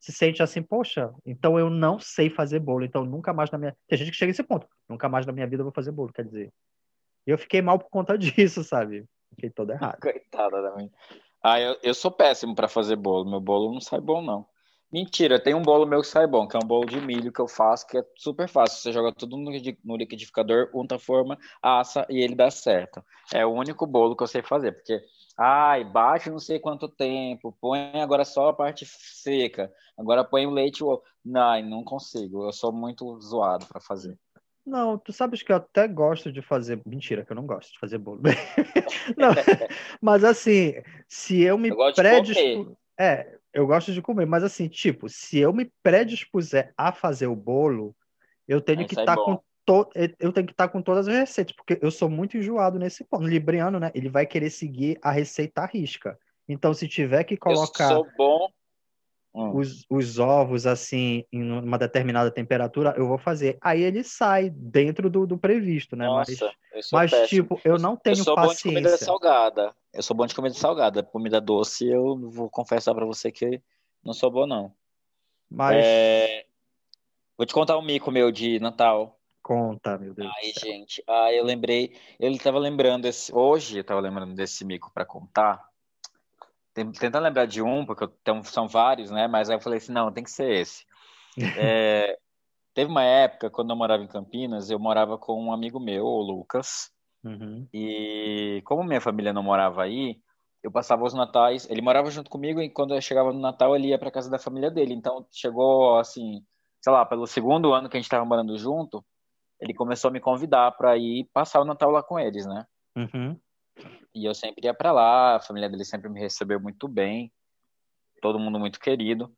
Speaker 3: se sente assim, poxa, então eu não sei fazer bolo, então nunca mais na minha. Tem gente que chega a esse ponto, nunca mais na minha vida eu vou fazer bolo, quer dizer. Eu fiquei mal por conta disso, sabe? Fiquei todo errado.
Speaker 2: Coitada da minha. Ah, eu, eu sou péssimo para fazer bolo, meu bolo não sai bom, não. Mentira, tem um bolo meu que sai bom, que é um bolo de milho que eu faço, que é super fácil. Você joga tudo no liquidificador, unta a forma, assa e ele dá certo. É o único bolo que eu sei fazer, porque Ai, bate não sei quanto tempo, põe agora só a parte seca, agora põe o leite. Não, não consigo, eu sou muito zoado para fazer.
Speaker 3: Não, tu sabes que eu até gosto de fazer. Mentira, que eu não gosto de fazer bolo. não, mas assim, se eu me predispor. É, eu gosto de comer, mas assim, tipo, se eu me predispuser a fazer o bolo, eu tenho Aí que estar tá com to... eu tenho que estar com todas as receitas, porque eu sou muito enjoado nesse ponto. O libriano, né? Ele vai querer seguir a receita à risca. Então, se tiver que colocar.
Speaker 2: Eu sou bom, Hum.
Speaker 3: os, os ovos assim em uma determinada temperatura, eu vou fazer. Aí ele sai dentro do, do previsto, né?
Speaker 2: Nossa,
Speaker 3: mas,
Speaker 2: eu
Speaker 3: mas tipo, eu não
Speaker 2: Eu
Speaker 3: tenho
Speaker 2: sou bom de comida
Speaker 3: paciência.
Speaker 2: salgada. Eu sou bom de comida salgada. Comida doce, eu vou confessar pra você que não sou bom, não.
Speaker 3: Mas
Speaker 2: É, Vou te contar um mico meu de Natal.
Speaker 3: conta, meu Deus.
Speaker 2: Ai, gente. Ah, eu lembrei. Ele tava lembrando esse. Hoje eu tava lembrando desse mico pra contar. Tentando lembrar de um, porque tenho- são vários, né? Mas aí eu falei assim: não, tem que ser esse. É, Teve uma época, quando eu morava em Campinas, eu morava com um amigo meu, o Lucas.
Speaker 3: Uhum.
Speaker 2: E como minha família não morava aí, eu passava os natais. Ele morava junto comigo e quando eu chegava no Natal, ele ia para casa da família dele. Então chegou assim, sei lá, pelo segundo ano que a gente estava morando junto, ele começou a me convidar para ir passar o Natal lá com eles, né?
Speaker 3: Uhum.
Speaker 2: E eu sempre ia para lá, a família dele sempre me recebeu muito bem, todo mundo muito querido.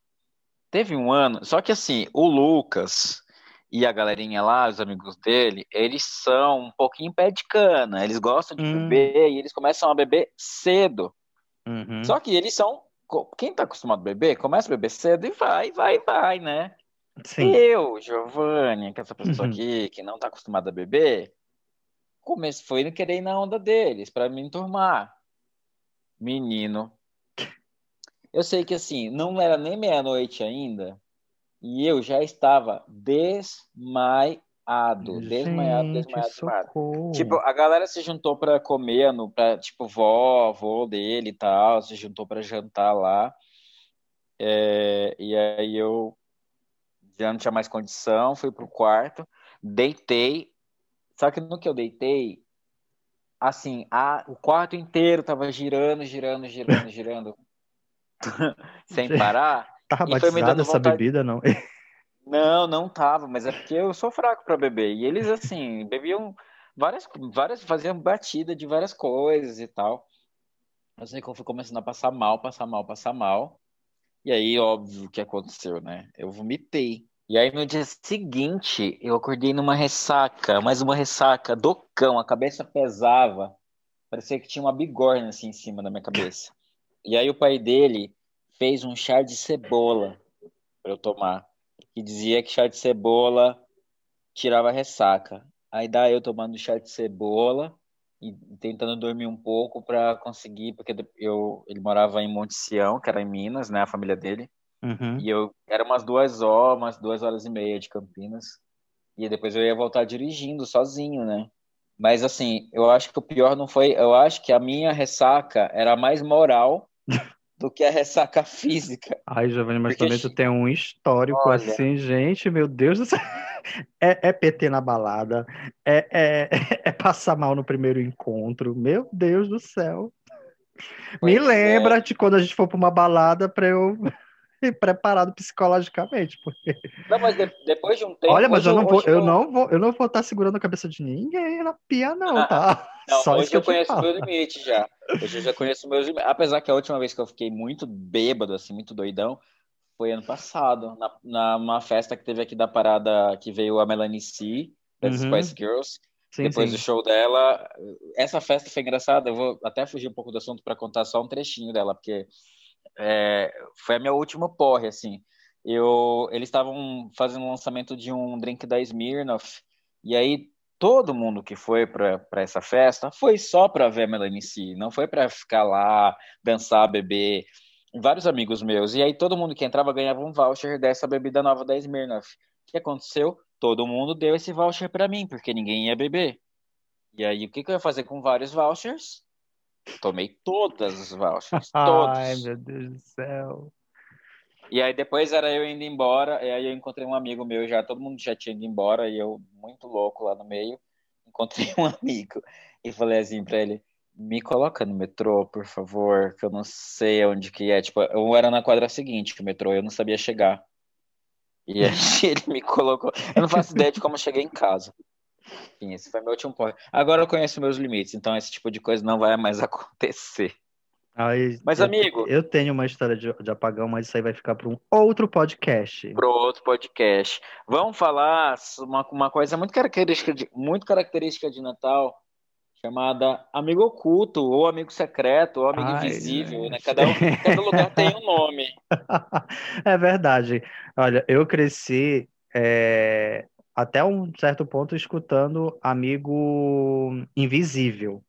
Speaker 2: Teve um ano, só que assim, o Lucas e a galerinha lá, os amigos dele, eles são um pouquinho pé de cana, eles gostam de
Speaker 3: Hum.
Speaker 2: beber e eles começam a beber cedo.
Speaker 3: Uhum.
Speaker 2: Só que eles são, quem tá acostumado a beber, começa a beber cedo e vai, vai, vai, né?
Speaker 3: Sim.
Speaker 2: Eu, Giovanni, que é essa pessoa
Speaker 3: Uhum.
Speaker 2: aqui que não tá acostumada a beber, comecei, foi querer ir na onda deles, pra me enturmar. Menino. Eu sei que assim, não era nem meia-noite ainda, e eu já estava desmaiado, desmaiado,
Speaker 3: Gente,
Speaker 2: desmaiado, desmaiado. Tipo, a galera se juntou pra comer, no, pra, tipo, vó, avô dele e tal, se juntou pra jantar lá. É, e aí eu já não tinha mais condição, fui pro quarto, deitei. Só que no que eu deitei, assim, a, o quarto inteiro tava girando, girando, girando, girando, sem
Speaker 3: Tava
Speaker 2: parar. e foi me dando
Speaker 3: essa bebida, não?
Speaker 2: Não, não tava, mas é porque eu sou fraco pra beber. E eles, assim, bebiam várias, várias, faziam batida de várias coisas e tal. Eu sei que eu fui começando a passar mal, passar mal, passar mal. E aí, óbvio, o que aconteceu, né? Eu vomitei. E aí, no dia seguinte, eu acordei numa ressaca, mais uma ressaca do cão. A cabeça pesava. Parecia que tinha uma bigorna assim em cima da minha cabeça. E aí, o pai dele fez um chá de cebola para eu tomar. Que dizia que chá de cebola tirava a ressaca. Aí, daí eu tomando chá de cebola e tentando dormir um pouco para conseguir, porque eu, ele morava em Monte Sião, que era em Minas, né? A família dele.
Speaker 3: Uhum.
Speaker 2: E eu era umas duas horas, umas duas horas e meia de Campinas. E depois eu ia voltar dirigindo sozinho, né? Mas assim, eu acho que o pior não foi. Eu acho que a minha ressaca era mais moral do que a ressaca física.
Speaker 3: Ai, Giovanni, mas
Speaker 2: Porque
Speaker 3: também tu tem um histórico
Speaker 2: Olha.
Speaker 3: assim, gente, meu Deus do céu. É, é PT na balada, é, é, é passar mal no primeiro encontro, meu Deus do céu. Me
Speaker 2: Pois é.
Speaker 3: lembra de quando a gente for pra uma balada pra eu preparado psicologicamente, porque
Speaker 2: Não, mas de- depois de um tempo.
Speaker 3: olha, mas eu não vou, eu não vou, eu não vou estar segurando a cabeça de ninguém na pia não, tá?
Speaker 2: Não,
Speaker 3: Só
Speaker 2: hoje eu
Speaker 3: eu
Speaker 2: conheço meu limite já. Hoje eu já conheço meus limites. Apesar que a última vez que eu fiquei muito bêbado, assim, muito doidão, foi ano passado, na, na uma festa que teve aqui da parada que veio a Melanie C, das
Speaker 3: Uhum.
Speaker 2: Spice Girls.
Speaker 3: Sim,
Speaker 2: Depois
Speaker 3: sim.
Speaker 2: do show dela, essa festa foi engraçada. Eu vou até fugir um pouco do assunto para contar só um trechinho dela, porque é, foi a minha última porre, assim. Eu, eles estavam fazendo o lançamento de um drink da Smirnoff, e aí todo mundo que foi para essa festa foi só para ver a Melanie C, não foi para ficar lá, dançar, beber. Vários amigos meus, e aí todo mundo que entrava ganhava um voucher dessa bebida nova da Smirnoff. O que aconteceu? Todo mundo deu esse voucher para mim, porque ninguém ia beber. E aí, o que, que eu ia fazer com vários vouchers? Tomei todos os vouchers, todos.
Speaker 3: Ai, meu Deus do céu.
Speaker 2: E aí depois era eu indo embora, e aí eu encontrei um amigo meu já, todo mundo já tinha ido embora, e eu, muito louco lá no meio, encontrei um amigo e falei assim pra ele, me coloca no metrô, por favor, que eu não sei onde que é. Tipo, eu era na quadra seguinte, o metrô, eu não sabia chegar. E aí ele me colocou. Eu não faço ideia de como eu cheguei em casa. Enfim, esse foi meu último ponto. Agora eu conheço meus limites, então esse tipo de coisa não vai mais acontecer.
Speaker 3: Ai,
Speaker 2: Mas,
Speaker 3: eu,
Speaker 2: amigo-
Speaker 3: eu tenho uma história de, de apagão, mas isso aí vai ficar para um outro podcast.
Speaker 2: Pro outro podcast. Vamos falar uma, uma coisa muito característica de, muito característica de Natal, chamada Amigo Oculto, ou Amigo Secreto, ou Amigo
Speaker 3: Ai,
Speaker 2: Invisível, né? Cada, um, cada lugar tem um nome.
Speaker 3: É verdade. Olha, eu cresci é, até um certo ponto escutando Amigo Invisível.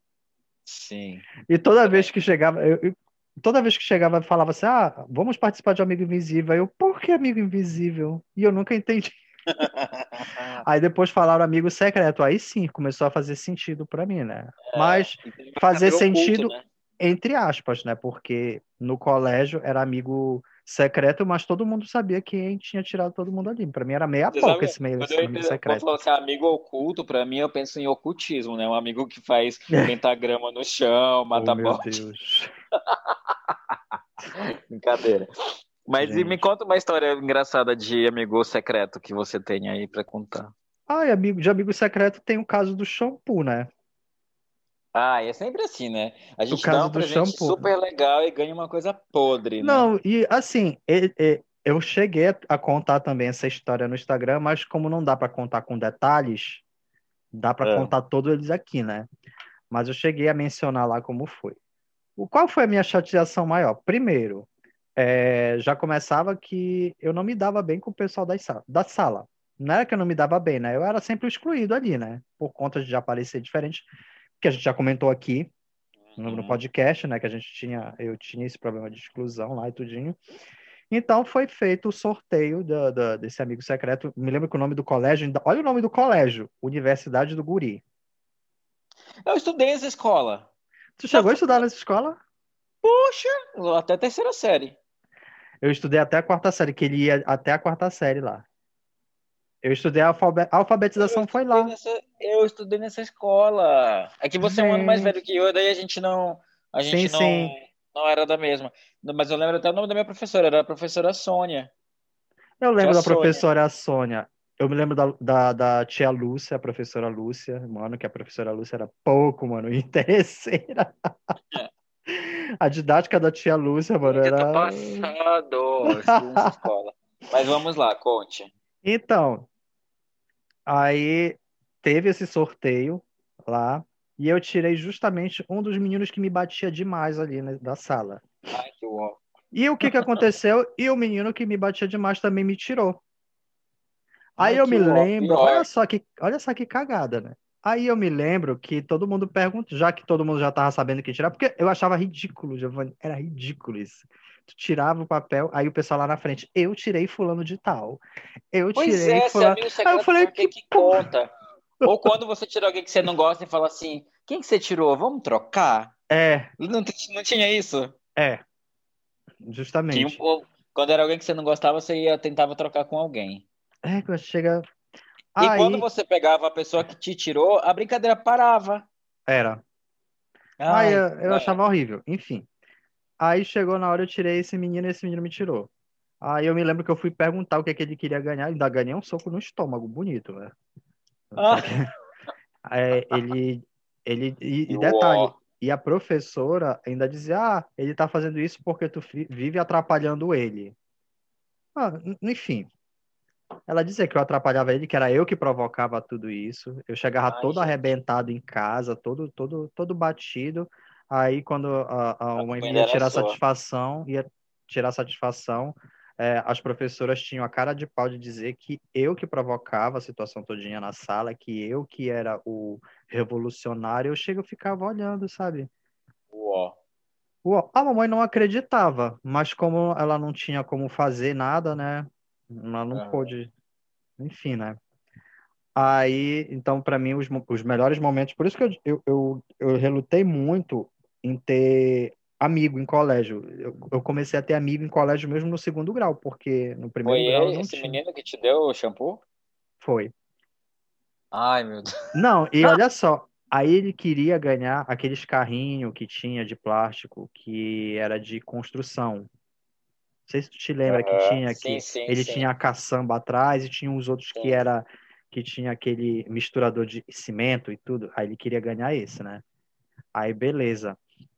Speaker 2: Sim.
Speaker 3: E toda
Speaker 2: Também.
Speaker 3: vez que chegava, eu, toda vez que chegava, falava assim: Ah, vamos participar de Amigo Invisível. Aí Eu, por que Amigo Invisível? E eu nunca entendi. Aí depois falaram Amigo Secreto. Aí sim, começou a fazer sentido pra mim, né? Mas
Speaker 2: E tem
Speaker 3: fazer
Speaker 2: amigo oculto,
Speaker 3: sentido
Speaker 2: né?
Speaker 3: entre aspas, né? Porque no colégio era amigo secreto, mas todo mundo sabia quem tinha tirado todo mundo ali. Pra mim era meia
Speaker 2: sabe,
Speaker 3: esse meio
Speaker 2: quando
Speaker 3: esse
Speaker 2: quando
Speaker 3: secreto.
Speaker 2: falou assim, amigo oculto, pra mim eu penso em ocultismo, né? Um amigo que faz pentagrama no chão, mata
Speaker 3: Oh, meu. Deus.
Speaker 2: Brincadeira. Mas e me
Speaker 3: Gente.
Speaker 2: conta uma história engraçada de amigo secreto que você tem aí pra contar.
Speaker 3: Ai, amigo, de amigo secreto tem o caso do shampoo, né?
Speaker 2: Ah, é sempre assim, né? A gente
Speaker 3: caso
Speaker 2: dá um
Speaker 3: do
Speaker 2: presente
Speaker 3: shampoo.
Speaker 2: super legal e ganha uma coisa podre, né?
Speaker 3: Não, e assim, eu cheguei a contar também essa história no Instagram, mas como não dá pra contar com detalhes, dá pra
Speaker 2: É.
Speaker 3: contar todos eles aqui, né? Mas eu cheguei a mencionar lá como foi. O qual foi a minha chateação maior? Primeiro, é, já começava que eu não me dava bem com o pessoal da sala. Não era que eu não me dava bem, né? Eu era sempre excluído ali, né? Por conta de já parecer diferente, que a gente já comentou aqui no, no
Speaker 2: Uhum.
Speaker 3: podcast, né? Que a gente tinha, eu tinha esse problema de exclusão lá e tudinho. Então foi feito o sorteio da- da- desse amigo secreto. Me lembro que o nome do colégio, olha o nome do colégio, Universidade do Guri.
Speaker 2: Eu estudei nessa escola.
Speaker 3: Tu chegou a estudar nessa escola?
Speaker 2: Poxa, até a terceira série.
Speaker 3: Eu estudei até a quarta série, que ele ia até a quarta série lá. Eu estudei alfabetização
Speaker 2: Eu
Speaker 3: foi lá.
Speaker 2: nessa- eu estudei nessa escola. É que você é um ano mais velho que eu, daí a gente não, a gente
Speaker 3: Sim,
Speaker 2: não,
Speaker 3: sim.
Speaker 2: não era da mesma. Mas eu lembro até o nome da minha professora, era a professora Sônia.
Speaker 3: Eu lembro
Speaker 2: Tia
Speaker 3: da professora Sônia. Eu me lembro da, da, da tia Lúcia, a professora Lúcia, mano, que a professora Lúcia era pouco, mano, interesseira. A didática da tia Lúcia, mano, era.
Speaker 2: passado nessa escola. Mas vamos lá, conte.
Speaker 3: Então, aí teve esse sorteio lá, e eu tirei justamente um dos meninos que me batia demais ali né, da sala.
Speaker 2: Ai, que.
Speaker 3: E o que que aconteceu? E o menino que me batia demais também me tirou. Aí
Speaker 2: Ai,
Speaker 3: eu me lembro, olha só que, olha só que cagada, né? Aí eu me lembro que todo mundo pergunta, já que todo mundo já tava sabendo que tirar, porque eu achava ridículo, Giovanni, era ridículo isso. Tu tirava o papel, aí o pessoal lá na frente, eu tirei fulano de tal. Eu
Speaker 2: Pois
Speaker 3: tirei
Speaker 2: é,
Speaker 3: fulano. Aí eu falei, que
Speaker 2: que conta. Ou quando você tira alguém que você não gosta e fala assim, quem que você tirou? Vamos trocar?
Speaker 3: É,
Speaker 2: Não, não tinha isso?
Speaker 3: é. Justamente.
Speaker 2: quando era alguém que você não gostava, você ia tentava trocar com alguém.
Speaker 3: É, quando chega.
Speaker 2: E
Speaker 3: Aí,
Speaker 2: quando você pegava a pessoa que te tirou, a brincadeira parava.
Speaker 3: era. Aí
Speaker 2: Ai,
Speaker 3: eu, eu
Speaker 2: vai.
Speaker 3: achava horrível. Enfim. Aí chegou na hora, eu tirei esse menino e esse menino me tirou. Aí eu me lembro que eu fui perguntar o que, é que ele queria ganhar, ainda ganhei um soco no estômago, bonito, né?
Speaker 2: Ah.
Speaker 3: É, ele, ele, e, e detalhe, e a professora ainda dizia, ah, ele tá fazendo isso porque tu vive atrapalhando ele. Ah, en- enfim. Ela dizia que eu atrapalhava ele, que era eu que provocava tudo isso. Eu chegava
Speaker 2: Ai,
Speaker 3: todo
Speaker 2: gente.
Speaker 3: arrebentado em casa, todo, todo, todo batido. Aí, quando a, a
Speaker 2: A
Speaker 3: mãe ia tirar
Speaker 2: sua.
Speaker 3: satisfação, ia tirar satisfação, é, as professoras tinham a cara de pau de dizer que eu que provocava a situação todinha na sala, que eu que era o revolucionário. Eu chego e ficava olhando, sabe?
Speaker 2: Uó.
Speaker 3: Uó, A mamãe não acreditava, mas como ela não tinha como fazer nada, né? Ela não
Speaker 2: Aham.
Speaker 3: pôde. Enfim, né? Aí, então, para mim, os, os melhores momentos. Por isso que eu, eu, eu, eu relutei muito em ter amigo em colégio. Eu, eu comecei a ter amigo em colégio mesmo no segundo grau, porque no primeiro
Speaker 2: Foi
Speaker 3: grau não
Speaker 2: esse
Speaker 3: tinha.
Speaker 2: menino que te deu o shampoo?
Speaker 3: Foi.
Speaker 2: Ai, meu Deus.
Speaker 3: Não, e olha só. Aí ele queria ganhar aqueles carrinhos que tinha de plástico, que era de construção. Não sei se tu te lembra que
Speaker 2: Aham.
Speaker 3: tinha
Speaker 2: Sim,
Speaker 3: que
Speaker 2: sim,
Speaker 3: ele
Speaker 2: sim.
Speaker 3: tinha a caçamba atrás e tinha os outros que era que tinha aquele misturador de cimento e tudo. Aí ele queria ganhar esse, né? Aí beleza.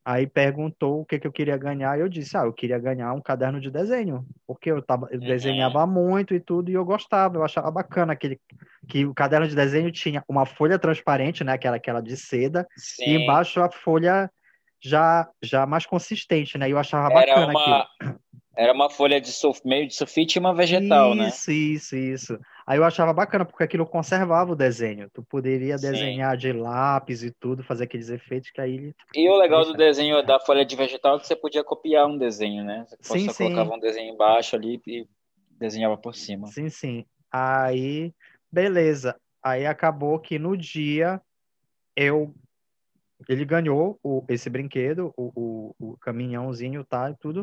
Speaker 3: Aí perguntou o que, que eu queria ganhar, e eu disse, ah, eu queria ganhar um caderno de desenho, porque eu, tava, eu
Speaker 2: Uhum.
Speaker 3: desenhava muito e tudo, e eu gostava, eu achava bacana aquele, que o caderno de desenho tinha uma folha transparente, né, aquela, aquela de seda, e
Speaker 2: Sim.
Speaker 3: embaixo a folha já, já mais consistente, né, e eu achava
Speaker 2: Era
Speaker 3: bacana aquilo.
Speaker 2: uma, era uma folha de meio de sulfite e uma vegetal, né?
Speaker 3: Isso, isso, isso. Aí eu achava bacana, porque aquilo conservava o desenho. Tu poderia
Speaker 2: Sim.
Speaker 3: desenhar de lápis e tudo, fazer aqueles efeitos que aí ele.
Speaker 2: E o legal do desenho da folha de vegetal é que você podia copiar um desenho, né? Você
Speaker 3: Sim,
Speaker 2: só
Speaker 3: sim.
Speaker 2: colocava um desenho embaixo ali e desenhava por cima.
Speaker 3: Sim, sim. Aí, beleza. Aí acabou que no dia eu. Ele ganhou o, esse brinquedo, o, o, o caminhãozinho, tá, e tudo.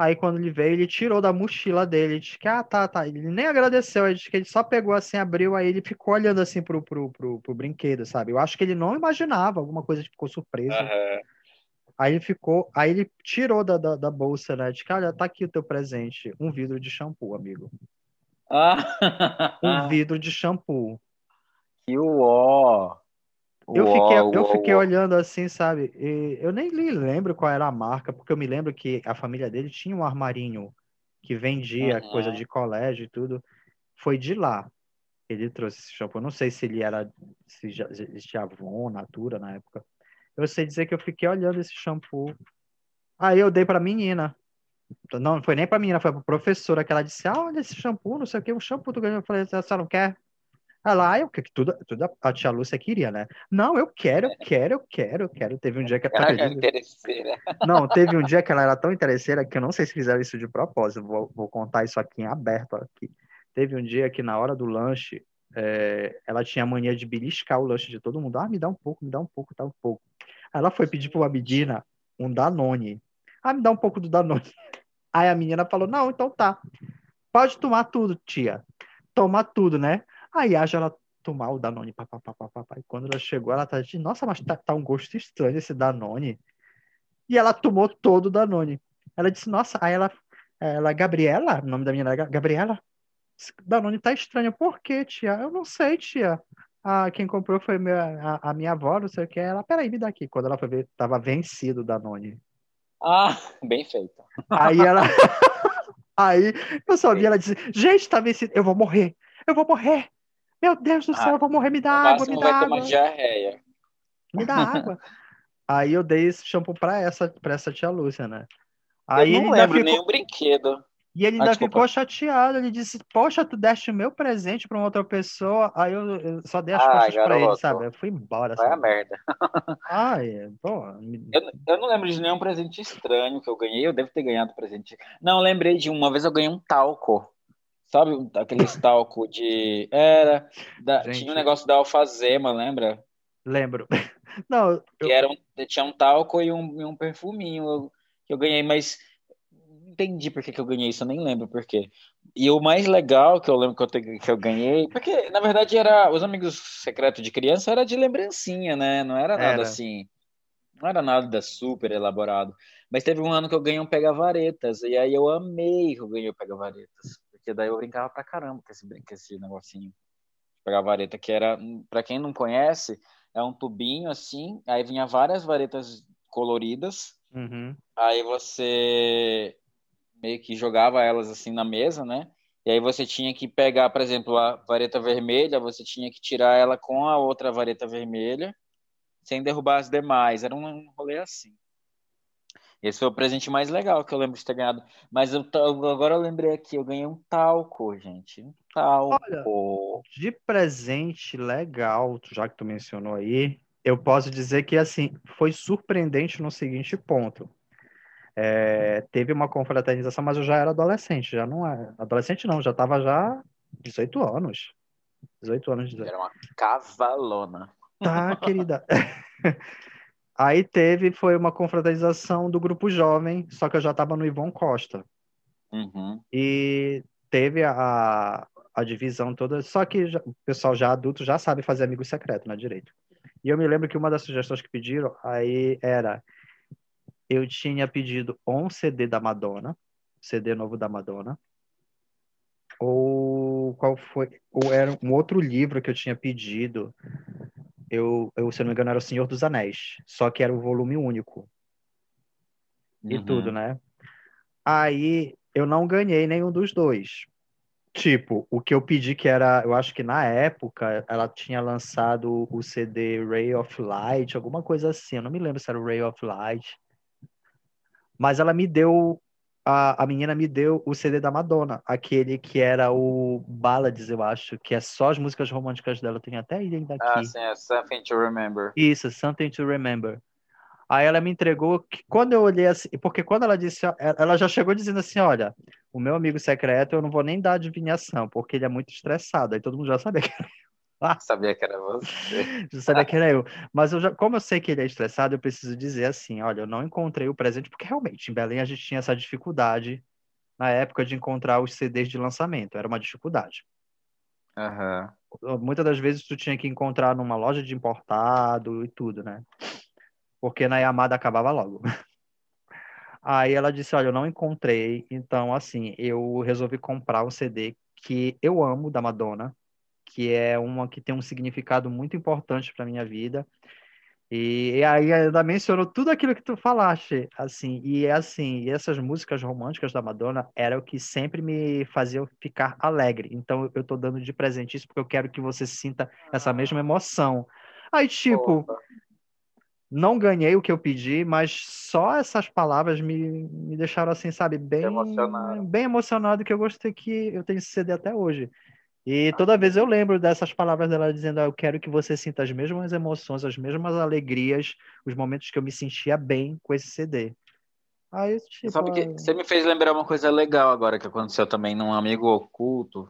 Speaker 3: Aí quando ele veio, ele tirou da mochila dele. Ele disse que, ah, tá, tá. Ele nem agradeceu, ele disse que ele só pegou assim, abriu, aí ele ficou olhando assim pro, pro, pro, pro brinquedo, sabe? Eu acho que ele não imaginava, alguma coisa ficou surpreso.
Speaker 2: Aham.
Speaker 3: Aí ele ficou, aí ele tirou da, da, da bolsa, né? Disse que, olha, tá aqui o teu presente, um vidro de shampoo, amigo.
Speaker 2: Ah,
Speaker 3: Um vidro de shampoo.
Speaker 2: que uó.
Speaker 3: Eu fiquei, eu
Speaker 2: uó,
Speaker 3: fiquei
Speaker 2: uó.
Speaker 3: olhando assim, sabe? E eu nem lembro qual era a marca, porque eu me lembro que a família dele tinha um armarinho que vendia
Speaker 2: Uhum.
Speaker 3: coisa de colégio e tudo. Foi de lá. Ele trouxe esse shampoo. Eu não sei se ele era, se já existia Avon, Natura na época. Eu sei dizer que eu fiquei olhando esse shampoo. Aí eu dei pra menina. Não, não foi nem pra menina, foi pra professora que ela disse: Ah, olha esse shampoo, não sei o que, o shampoo tu ganhou. Eu falei: A senhora não quer? Ela, ah, eu que tudo, tudo a tia Lúcia queria, né? Não, eu quero, eu quero, eu quero, eu quero. Teve um dia que
Speaker 2: Ela é
Speaker 3: acredita?
Speaker 2: interesseira.
Speaker 3: Não, teve um dia que ela era tão interesseira que eu não sei se fizeram isso de propósito. Vou, vou contar isso aqui em aberto aqui. Teve um dia que na hora do lanche, é, ela tinha a mania de beliscar o lanche de todo mundo. Ah, me dá um pouco, me dá um pouco, dá um pouco. Ela foi pedir para uma menina um Danone. Ah, me dá um pouco do Danone. Aí a menina falou: Não, então tá. Pode tomar tudo, tia. Toma tudo, né? Aí haja ela tomar o Danone. Pá, pá, pá, pá, pá, pá. E quando ela chegou, ela tá dizendo: Nossa, mas tá, tá um gosto estranho esse Danone. E ela tomou todo o Danone. Ela disse: Nossa, aí ela, ela Gabriela, o nome da menina era Gabriela. Danone tá estranho. Por quê, tia? Eu não sei, tia. Ah, quem comprou foi minha, a, a minha avó, não sei o que. Ela, peraí, me dá aqui. Quando ela foi ver, tava vencido o Danone.
Speaker 2: Ah, bem feito.
Speaker 3: Aí ela. Aí eu só vi ela dizer: Gente, tá vencido. Eu vou morrer. Eu vou morrer. Meu Deus do céu,
Speaker 2: Ah,
Speaker 3: eu vou morrer. Me dá água, me
Speaker 2: vai
Speaker 3: dá
Speaker 2: ter
Speaker 3: água.
Speaker 2: uma diarreia.
Speaker 3: Me dá água. Aí eu dei esse shampoo pra essa, pra essa tia Lúcia, né? Aí
Speaker 2: eu
Speaker 3: ele
Speaker 2: não lembro
Speaker 3: ficou,
Speaker 2: nenhum brinquedo.
Speaker 3: e ele
Speaker 2: Ah,
Speaker 3: ainda
Speaker 2: desculpa.
Speaker 3: ficou chateado. Ele disse: Poxa, tu deste o meu presente pra uma outra pessoa. Aí eu, eu só dei as
Speaker 2: Ah,
Speaker 3: costas pra ele,
Speaker 2: garoto.
Speaker 3: sabe? Eu fui embora,
Speaker 2: Vai a merda.
Speaker 3: Ai, pô. me-
Speaker 2: Eu, eu não lembro de nenhum presente estranho que eu ganhei. Eu devo ter ganhado presente. Não, lembrei de uma vez eu ganhei um talco. Sabe aqueles talco de. Era. da-
Speaker 3: Gente.
Speaker 2: Tinha um negócio da alfazema, lembra?
Speaker 3: Lembro. Não, eu,
Speaker 2: Que era um, tinha um talco e um, e um perfuminho que eu ganhei, mas não entendi por que, que eu ganhei isso, eu nem lembro por quê. E o mais legal que eu lembro que eu, te- que eu ganhei, porque na verdade era os amigos secretos de criança era de lembrancinha, né? Não era nada
Speaker 3: Era.
Speaker 2: assim, não era nada super elaborado. Mas teve um ano que eu ganhei um pega-varetas, e aí eu amei que eu ganhei o pega-varetas, porque daí eu brincava pra caramba com esse, com esse negocinho. Pega-vareta, que era, pra quem não conhece, é um tubinho assim, aí vinha várias varetas coloridas,
Speaker 3: Uhum.
Speaker 2: aí você meio que jogava elas assim na mesa, né? E aí você tinha que pegar, por exemplo, a vareta vermelha, você tinha que tirar ela com a outra vareta vermelha, sem derrubar as demais. Era um rolê assim. Esse foi o presente mais legal que eu lembro de ter ganhado. Mas eu, agora eu lembrei aqui, eu ganhei um talco, gente. Um talco.
Speaker 3: De presente legal, já que tu mencionou aí, eu posso dizer que assim foi surpreendente no seguinte ponto. É, teve uma confraternização, mas eu já era adolescente, já não era. Adolescente não, já estava já 18 anos. 18 anos de idade.
Speaker 2: Era uma cavalona.
Speaker 3: Tá, querida. Aí teve, foi uma confraternização do grupo jovem, só que eu já estava no Ivon Costa.
Speaker 2: Uhum.
Speaker 3: E teve a, a divisão toda, só que já- o pessoal já adulto já sabe fazer amigo secreto na direita. E eu me lembro que uma das sugestões que pediram aí era eu tinha pedido ou um CD da Madonna, CD novo da Madonna, ou qual foi, ou era um outro livro que eu tinha pedido. Eu, eu, se eu não me engano, era O Senhor dos Anéis, só que era o volume único. e
Speaker 2: Uhum.
Speaker 3: tudo, né? Aí eu não ganhei nenhum dos dois. Tipo, o que eu pedi que era, eu acho que na época ela tinha lançado o CD Ray of Light, alguma coisa assim, eu não me lembro se era o Ray of Light. Mas ela me deu, a, a menina me deu o CD da Madonna, aquele que era o Ballads, eu acho, que é só as músicas românticas dela, tenho até ele ainda
Speaker 2: Ah,
Speaker 3: aqui.
Speaker 2: sim, é Something to Remember.
Speaker 3: Isso, Something to Remember. Aí ela me entregou, que quando eu olhei assim, porque quando ela disse, ela já chegou dizendo assim, olha, o meu amigo secreto eu não vou nem dar adivinhação, porque ele é muito estressado. Aí todo mundo já sabia que,
Speaker 2: Sabia que era você.
Speaker 3: já sabia que era eu. Mas eu já, como eu sei que ele é estressado, eu preciso dizer assim, olha, eu não encontrei o presente, porque realmente em Belém a gente tinha essa dificuldade na época de encontrar os CDs de lançamento, era uma dificuldade.
Speaker 2: Aham.
Speaker 3: muitas das vezes tu tinha que encontrar numa loja de importado e tudo, né? Porque na Yamada acabava logo. Aí ela disse, olha, eu não encontrei, então assim, eu resolvi comprar um CD que eu amo da Madonna, que é uma que tem um significado muito importante para minha vida. E, e aí ainda mencionou tudo aquilo que tu falaste, assim, e é assim, e essas músicas românticas da Madonna era o que sempre me faziam ficar alegre. Então eu tô dando de presente isso porque eu quero que você sinta essa mesma emoção. Aí, tipo,
Speaker 2: Opa.
Speaker 3: não ganhei o que eu pedi, mas só essas palavras me, me deixaram assim, sabe, bem
Speaker 2: Emocionado.
Speaker 3: bem emocionado que eu gostei que eu tenho esse CD até hoje. E toda vez eu lembro dessas palavras dela dizendo, ah, eu quero que você sinta as mesmas emoções, as mesmas alegrias, os momentos que eu me sentia bem com esse CD. Aí, tipo,
Speaker 2: Sabe que você me fez lembrar uma coisa legal agora que aconteceu também num amigo oculto.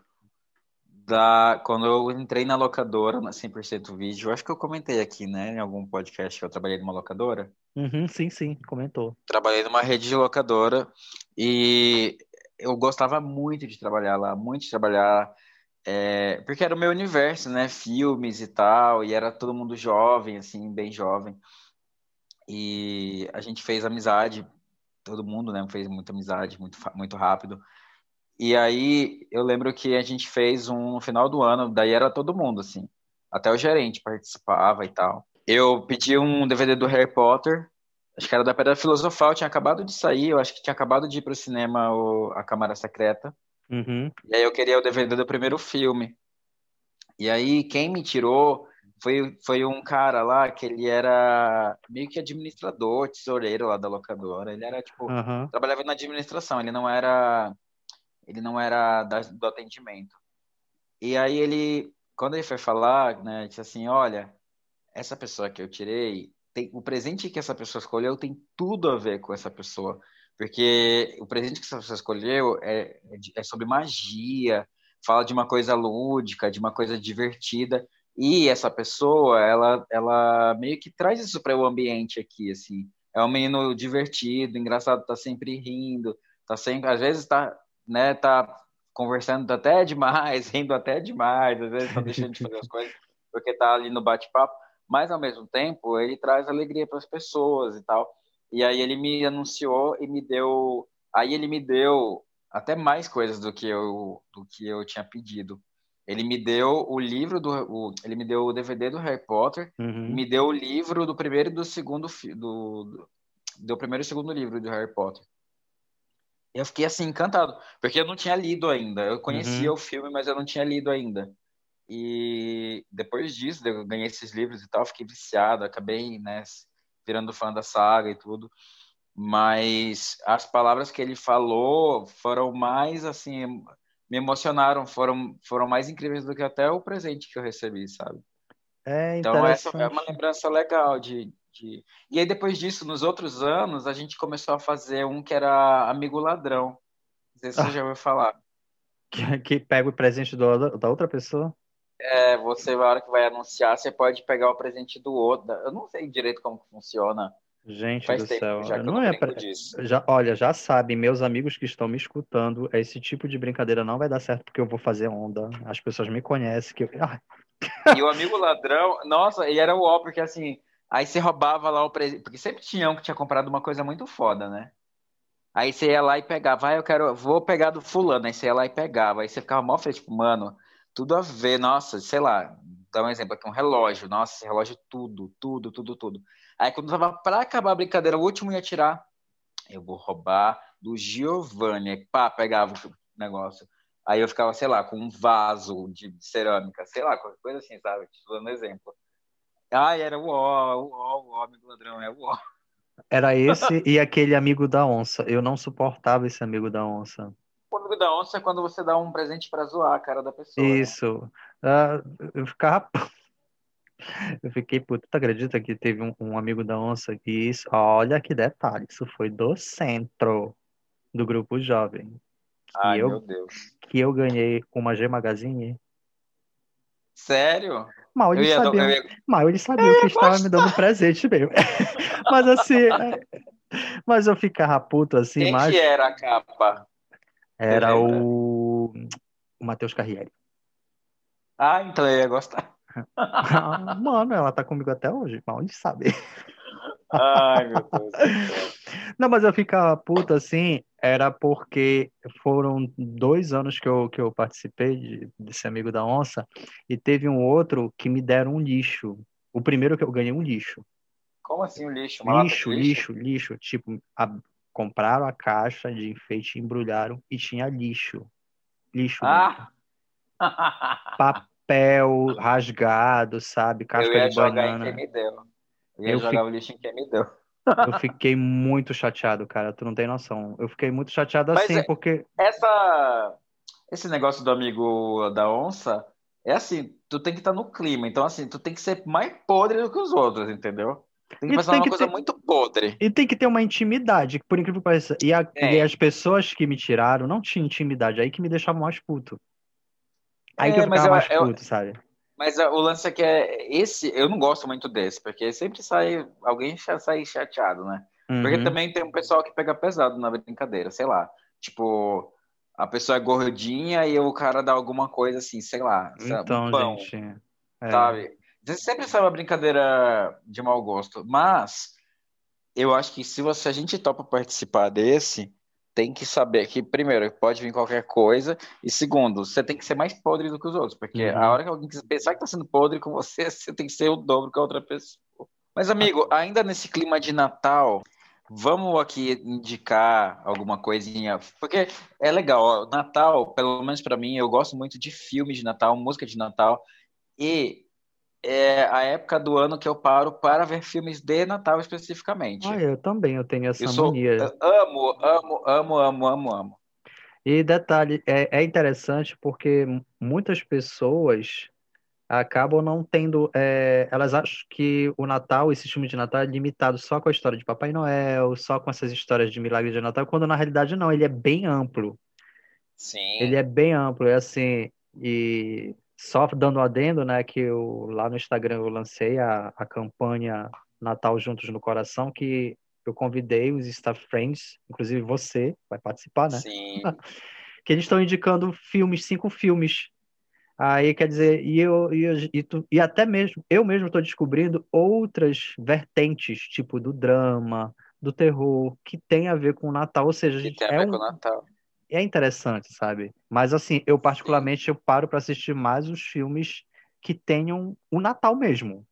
Speaker 2: Da, quando eu entrei na locadora, na 100% Vídeo, eu acho que eu comentei aqui, né, em algum podcast que eu trabalhei numa locadora.
Speaker 3: Uhum, sim, sim, comentou.
Speaker 2: Trabalhei numa rede de locadora e eu gostava muito de trabalhar lá, muito de trabalhar, é, porque era o meu universo, né, filmes e tal, e era todo mundo jovem, assim, bem jovem. E a gente fez amizade, todo mundo, né, fez muita amizade, muito, muito rápido. E aí eu lembro que a gente fez um no final do ano, daí era todo mundo, assim. Até o gerente participava e tal. Eu pedi um DVD do Harry Potter, acho que era da Pedra Filosofal, tinha acabado de sair, eu acho que tinha acabado de ir cinema o, A Câmara Secreta.
Speaker 3: Uhum,
Speaker 2: E aí eu queria o DVD do primeiro filme. E aí quem me tirou foi, foi um cara lá que ele era meio que administrador, tesoureiro lá da locadora. Ele era tipo
Speaker 3: aham,
Speaker 2: trabalhava na administração, ele não era ele não era da- do atendimento. E aí ele, quando ele foi falar, né, disse assim, olha, essa pessoa que eu tirei, tem, o presente que essa pessoa escolheu tem tudo a ver com essa pessoa, porque o presente que pessoa escolheu é, é é sobre magia, fala de uma coisa lúdica, de uma coisa divertida, e essa pessoa, ela, ela meio que traz isso para o ambiente aqui, assim. É um menino divertido, engraçado, tá sempre rindo, tá sempre, às vezes tá, né, tá conversando até demais, rindo até demais, às vezes tá deixando de fazer as coisas porque tá ali no bate-papo, mas ao mesmo tempo ele traz alegria para as pessoas e tal. E aí ele me anunciou e me deu, aí ele me deu até mais coisas do que eu do que eu tinha pedido. Ele me deu o livro do, o, ele me deu o DVD do Harry Potter,
Speaker 3: uhum.
Speaker 2: me deu o livro do primeiro e do segundo do, do, do primeiro e segundo livro do Harry Potter. Eu fiquei assim encantado, porque eu não tinha lido ainda. Eu conhecia
Speaker 3: Uhum.
Speaker 2: o filme, mas eu não tinha lido ainda. E depois disso, eu ganhei esses livros e tal, fiquei viciado, acabei, né, virando fã da saga e tudo. Mas as palavras que ele falou foram mais assim, me emocionaram, foram foram mais incríveis do que até o presente que eu recebi, sabe?
Speaker 3: É
Speaker 2: Então essa é uma lembrança legal de, de... E aí depois disso, nos outros anos, a gente começou a fazer um que era Amigo Ladrão. Não sei se você
Speaker 3: Ah.
Speaker 2: já ouviu falar.
Speaker 3: Que, que pega o presente do, da outra pessoa.
Speaker 2: É, você, na hora que vai anunciar, você pode pegar o presente do outro. Eu não sei direito como funciona.
Speaker 3: Gente
Speaker 2: Faz
Speaker 3: do céu.
Speaker 2: já
Speaker 3: Não
Speaker 2: não
Speaker 3: é pra... já, olha, já sabem, meus amigos que estão me escutando, esse tipo de brincadeira não vai dar certo porque eu vou fazer onda. As pessoas me conhecem que eu... Ah,
Speaker 2: E o Amigo Ladrão, nossa, e era o ó, porque assim, aí você roubava lá o presente, porque sempre tinha um que tinha comprado uma coisa muito foda, né? Aí você ia lá e pegava, vai, eu quero, vou pegar do fulano, aí você ia lá e pegava, aí você ficava mó feliz, tipo, mano, tudo a ver, nossa, sei lá, dá um exemplo aqui, um relógio, nossa, esse relógio tudo, tudo, tudo, tudo. Aí quando tava pra acabar a brincadeira, o último ia tirar, eu vou roubar do Giovanni. Pá, pegava o negócio. Aí eu ficava, sei lá, com um vaso de cerâmica, sei lá, qualquer coisa assim, sabe? Te dando exemplo. Ai, era o ó, o ó, o ó, amigo ladrão, é o ó.
Speaker 3: Era esse e aquele amigo da onça. Eu não suportava esse amigo da onça.
Speaker 2: O amigo da onça é quando você dá um presente pra zoar a cara da pessoa. né?
Speaker 3: Isso. Ah, eu ficava. Eu fiquei, puta, tu acredita que teve um, um amigo da onça que isso. Olha que detalhe, isso foi do centro do grupo jovem. Que
Speaker 2: Ai,
Speaker 3: eu,
Speaker 2: meu Deus.
Speaker 3: que eu ganhei uma G Magazine.
Speaker 2: Sério?
Speaker 3: Mal
Speaker 2: Eu
Speaker 3: eles
Speaker 2: ia, eu
Speaker 3: sabiam,
Speaker 2: ia-
Speaker 3: mal eles sabiam que estava me dando presente mesmo. Mas assim, é, mas eu ficava puto assim,
Speaker 2: Quem
Speaker 3: mas
Speaker 2: que era a capa?
Speaker 3: Era o, o Matheus Carriere.
Speaker 2: Ah, então eu ia gostar.
Speaker 3: Ah, Mano, ela tá comigo até hoje, mal eles sabem.
Speaker 2: Ai, meu Deus.
Speaker 3: Não, mas eu ficava puto assim, era porque foram dois anos que eu, que eu participei de, desse amigo da onça, e teve um outro que me deram um lixo. O primeiro que eu ganhei um lixo.
Speaker 2: Como assim o lixo? Uma de
Speaker 3: Lixo, lixo, lixo. Tipo, a- compraram a caixa de enfeite, embrulharam e tinha lixo. Lixo.
Speaker 2: Ah!
Speaker 3: Papel rasgado, sabe?
Speaker 2: Eu
Speaker 3: Casca
Speaker 2: ia
Speaker 3: de
Speaker 2: jogar em
Speaker 3: banana.
Speaker 2: quem me deu. Eu ia
Speaker 3: Eu
Speaker 2: jogar
Speaker 3: fi-
Speaker 2: o lixo em quem me deu.
Speaker 3: Eu fiquei muito chateado, cara. Tu não tem noção. Eu fiquei muito chateado
Speaker 2: Mas
Speaker 3: assim,
Speaker 2: é-
Speaker 3: porque
Speaker 2: Essa, esse negócio do amigo da onça é assim, tu tem que estar no clima. Então, assim, tu tem que ser mais podre do que os outros, entendeu? Tem que numa
Speaker 3: que
Speaker 2: coisa
Speaker 3: ter-
Speaker 2: muito podre.
Speaker 3: E tem que ter uma intimidade, por incrível que pareça. E, a-
Speaker 2: É.
Speaker 3: e as pessoas que me tiraram não tinham intimidade, aí que me deixava mais puto. Aí
Speaker 2: É,
Speaker 3: que eu ficava
Speaker 2: eu-
Speaker 3: mais
Speaker 2: eu-
Speaker 3: puto, sabe?
Speaker 2: Mas ah, o lance é que é esse, eu não gosto muito desse, porque sempre sai, alguém sai chateado, né? Porque
Speaker 3: Uhum.
Speaker 2: também tem um pessoal que pega pesado na brincadeira, sei lá. Tipo, a pessoa é gordinha e o cara dá alguma coisa assim, sei lá,
Speaker 3: Então,
Speaker 2: pão,
Speaker 3: gente. é.
Speaker 2: sabe? Sempre sai uma brincadeira de mau gosto, mas eu acho que se você, a gente topa participar desse, tem que saber que, primeiro, pode vir qualquer coisa, e segundo, você tem que ser mais podre do que os outros, porque
Speaker 3: Uhum.
Speaker 2: a hora que alguém pensar que tá sendo podre com você, você tem que ser o dobro que a outra pessoa. Mas, amigo, ainda nesse clima de Natal, vamos aqui indicar alguma coisinha, porque é legal, ó, Natal, pelo menos pra mim, eu gosto muito de filmes de Natal, música de Natal, e é a época do ano que eu paro para ver filmes de Natal especificamente.
Speaker 3: Ah, eu também, eu tenho essa
Speaker 2: Eu sou,
Speaker 3: mania.
Speaker 2: amo, amo, amo, amo, amo, amo.
Speaker 3: E detalhe, é, é interessante porque muitas pessoas acabam não tendo. é, elas acham que o Natal, esse filme de Natal, é limitado só com a história de Papai Noel, só com essas histórias de milagre de Natal, quando na realidade não, ele é bem amplo.
Speaker 2: Sim.
Speaker 3: Ele é bem amplo, é assim, e só dando um adendo, né, que eu, lá no Instagram eu lancei a, a campanha Natal Juntos no Coração, que eu convidei os Staff Friends, inclusive você vai participar, né?
Speaker 2: Sim.
Speaker 3: que eles estão indicando filmes, cinco filmes. Aí, quer dizer, e, eu, e, eu- e, tu- e até mesmo, eu mesmo estou descobrindo outras vertentes, tipo do drama, do terror, que tem a ver com o Natal. Ou seja, a
Speaker 2: Que
Speaker 3: gente,
Speaker 2: tem a
Speaker 3: é,
Speaker 2: ver
Speaker 3: um,
Speaker 2: com o Natal.
Speaker 3: É interessante, sabe? Mas assim, eu particularmente eu paro para assistir mais os filmes que tenham o Natal mesmo,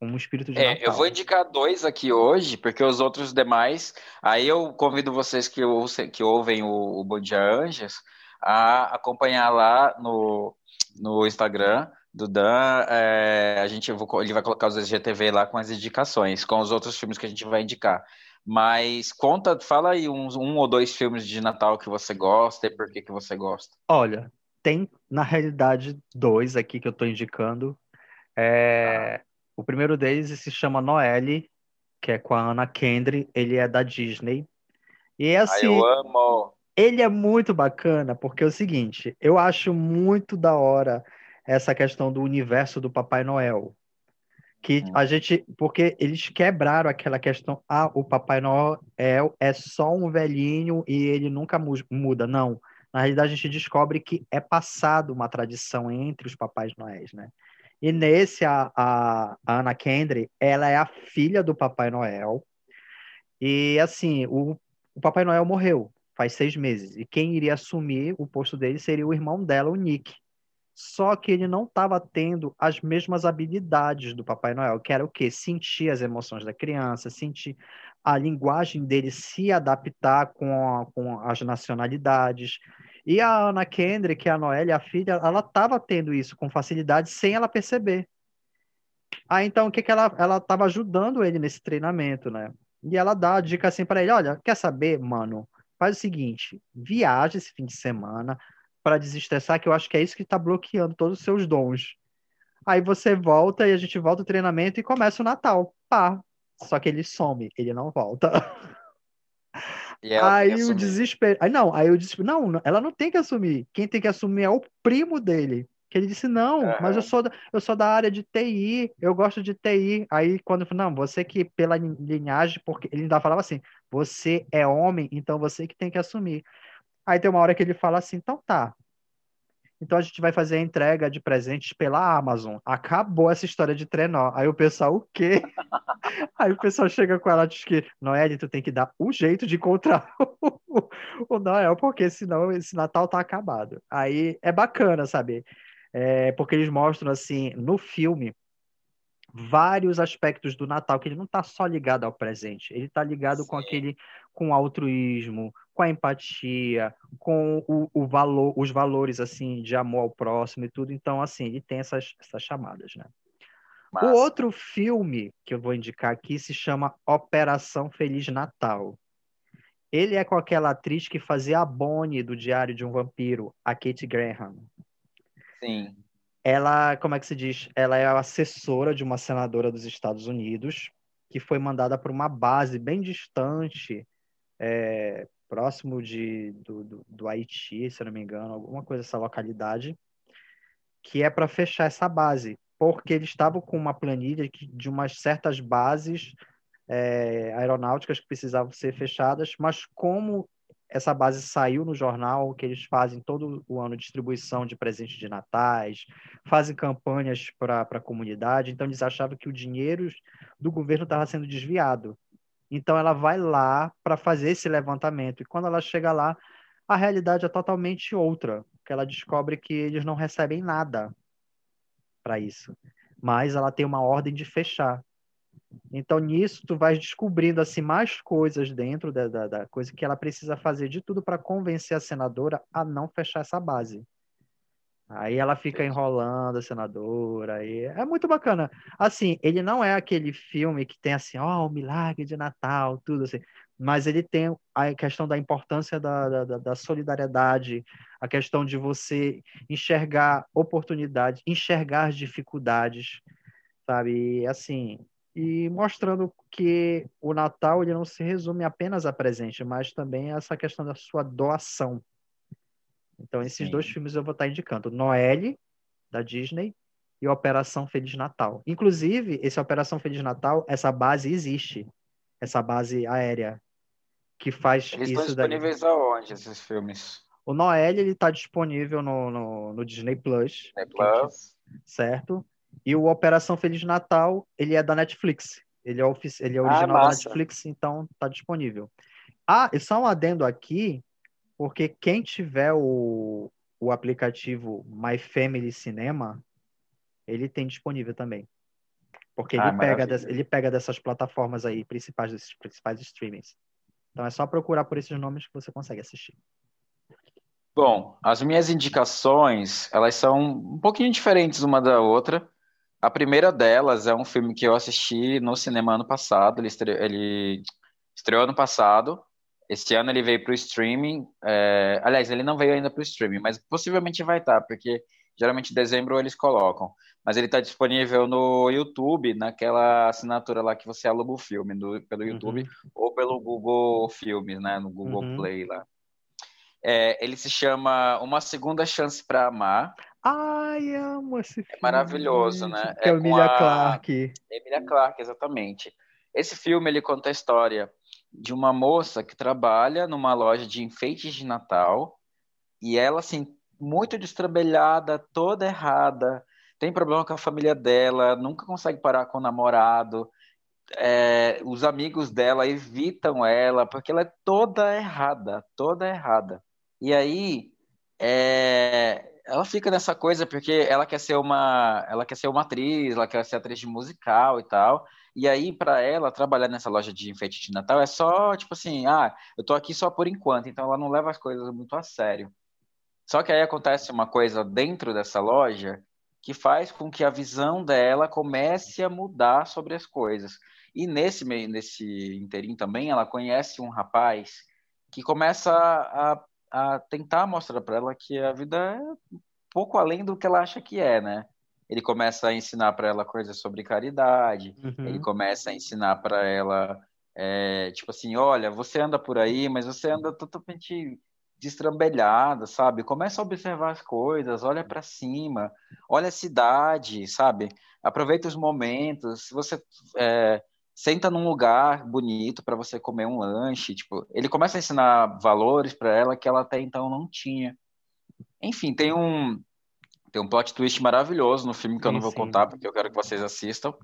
Speaker 3: um espírito de
Speaker 2: É, eu
Speaker 3: Natal.
Speaker 2: vou indicar dois aqui hoje, porque os outros demais. Aí eu convido vocês que, ouçam- que ouvem o, o Bom Dia Anjos a acompanhar lá no, no Instagram do Dan. é, a gente, eu ele vai colocar os SGTV lá com as indicações, com os outros filmes que a gente vai indicar. Mas conta, fala aí uns, um ou dois filmes de Natal que você gosta e por que que você gosta.
Speaker 3: Olha, tem na realidade dois aqui que eu estou indicando. É, O primeiro deles se chama Noelle, que é com a Anna Kendrick. Ele é da Disney. E é
Speaker 2: Ah,
Speaker 3: assim,
Speaker 2: eu amo.
Speaker 3: ele é muito bacana porque é o seguinte, eu acho muito da hora essa questão do universo do Papai Noel. Que
Speaker 2: Hum.
Speaker 3: a gente, porque eles quebraram aquela questão, ah, o Papai Noel é, é só um velhinho e ele nunca mu- muda. Não. Na realidade, a gente descobre que é passado uma tradição entre os Papais Noéis, né? E nesse, a, a, a Anna Kendrick, ela é a filha do Papai Noel. E assim, o, o Papai Noel morreu faz seis meses. E quem iria assumir o posto dele seria o irmão dela, o Nick. Só que ele não estava tendo as mesmas habilidades do Papai Noel, que era o quê? Sentir as emoções da criança, sentir a linguagem dele se adaptar com, a, com as nacionalidades. E a Ana Kendrick, a Noelle, a filha, ela estava tendo isso com facilidade sem ela perceber. Aí então o que que ela ela estava ajudando ele nesse treinamento, né? E ela dá a dica assim para ele, olha, quer saber, mano? Faz o seguinte, viaja esse fim de semana para desestressar, que eu acho que é isso que está bloqueando todos os seus dons. Aí você volta e a gente volta o treinamento e começa o Natal. Pá. Só que ele some, ele não volta. aí o desespero. Aí não, aí o desespero. Não, ela não tem que assumir. Quem tem que assumir é o primo dele. Que ele disse, não, uhum. mas eu sou, da, eu sou da área de TI, eu gosto de TI. Aí quando não, você que pela linhagem, porque ele ainda falava assim, você é homem, então você que tem que assumir. Aí tem uma hora que ele fala assim, então tá. Então a gente vai fazer a entrega de presentes pela Amazon. Acabou essa história de trenó. Aí o pessoal, o quê? Aí o pessoal chega com ela, diz que, Noelle, tu tem que dar um jeito de encontrar o, o Noel, porque senão esse Natal tá acabado. Aí é bacana, sabe? é, porque eles mostram assim no filme vários aspectos do Natal que ele não está só ligado ao presente, ele está ligado Sim. com aquele com altruísmo, com a empatia, com o, o, valor, os valores assim de amor ao próximo e tudo. Então assim ele tem essas, essas chamadas, né? Massa. O outro filme que eu vou indicar aqui se chama Operação Feliz Natal. Ele é com aquela atriz que fazia a Bonnie do Diário de um Vampiro, a Kate Graham.
Speaker 2: Sim.
Speaker 3: Ela, como é que se diz? Ela é assessora de uma senadora dos Estados Unidos que foi mandada para uma base bem distante, é, próximo de, do, do, do, Haiti, se eu não me engano, alguma coisa essa localidade, que é para fechar essa base, porque eles estavam com uma planilha de umas certas bases é, aeronáuticas que precisavam ser fechadas, mas como essa base saiu no jornal, que eles fazem todo o ano distribuição de presentes de natais, fazem campanhas para a comunidade, então eles achavam que o dinheiro do governo estava sendo desviado. Então ela vai lá para fazer esse levantamento, e quando ela chega lá, a realidade é totalmente outra, que ela descobre que eles não recebem nada para isso, mas ela tem uma ordem de fechar. Então, nisso, tu vais descobrindo assim mais coisas dentro da, da, da coisa que ela precisa fazer de tudo para convencer a senadora a não fechar essa base. Aí ela fica enrolando a senadora, aí é muito bacana. Assim, ele não é aquele filme que tem assim, ó, oh, o milagre de Natal, tudo assim, mas ele tem a questão da importância da, da, da solidariedade, a questão de você enxergar oportunidades, enxergar dificuldades, sabe? E, assim, e mostrando que o Natal ele não se resume apenas a presente, mas também essa questão da sua doação. Então, esses Sim. dois filmes eu vou estar indicando: Noelle, da Disney, e Operação Feliz Natal. Inclusive, esse Operação Feliz Natal, essa base existe, essa base aérea que faz
Speaker 2: Eles
Speaker 3: isso
Speaker 2: estão disponíveis daí. aonde esses filmes?
Speaker 3: O Noelle ele está disponível no, no, no, Disney Plus.
Speaker 2: Disney Plus.
Speaker 3: Certo? E o Operação Feliz Natal, ele é da Netflix. Ele é, ele é ah, original ah, da Netflix, então tá disponível. Ah, e só um adendo aqui, porque quem tiver o, o aplicativo My Family Cinema, ele tem disponível também. Porque ele, ah, pega des, ele pega dessas plataformas aí, principais, desses principais streamings. Então é só procurar por esses nomes que você consegue assistir.
Speaker 2: Bom, as minhas indicações, elas são um pouquinho diferentes uma da outra. A primeira delas é um filme que eu assisti no cinema ano passado. Ele estreou, ele estreou ano passado. Este ano ele veio para o streaming. É... Aliás, ele não veio ainda para o streaming, mas possivelmente vai estar, tá, porque geralmente em dezembro eles colocam. Mas ele está disponível no YouTube, naquela assinatura lá que você aluga o filme, do, pelo YouTube uhum. ou pelo Google Filmes, né? No Google uhum. Play lá. É, ele se chama Uma Segunda Chance para Amar.
Speaker 3: Ai, amo esse filme.
Speaker 2: É maravilhoso, né?
Speaker 3: é, é Emilia a... Clarke.
Speaker 2: Emilia Clarke, exatamente. Esse filme ele conta a história de uma moça que trabalha numa loja de enfeites de Natal e ela, assim, muito destrambelhada, toda errada, tem problema com a família dela, nunca consegue parar com o namorado. É, os amigos dela evitam ela porque ela é toda errada, toda errada. E aí, é, ela fica nessa coisa porque ela quer ser uma, ela quer ser uma atriz, ela quer ser atriz de musical e tal. E aí, para ela, trabalhar nessa loja de enfeite de Natal é só, tipo assim, ah, eu tô aqui só por enquanto, então ela não leva as coisas muito a sério. Só que aí acontece uma coisa dentro dessa loja que faz com que a visão dela comece a mudar sobre as coisas. E nesse meio, nesse interim também, ela conhece um rapaz que começa a, a tentar mostrar para ela que a vida é pouco além do que ela acha que é, né? Ele começa a ensinar para ela coisas sobre caridade, uhum. ele começa a ensinar para ela, é, tipo assim, olha, você anda por aí, mas você anda totalmente destrambelhada, sabe? Começa a observar as coisas, olha para cima, olha a cidade, sabe? Aproveita os momentos. Se você é, senta num lugar bonito para você comer um lanche, tipo, ele começa a ensinar valores para ela que ela até então não tinha. Enfim, tem um tem um plot twist maravilhoso no filme que sim, eu não vou sim. contar porque eu quero que vocês assistam.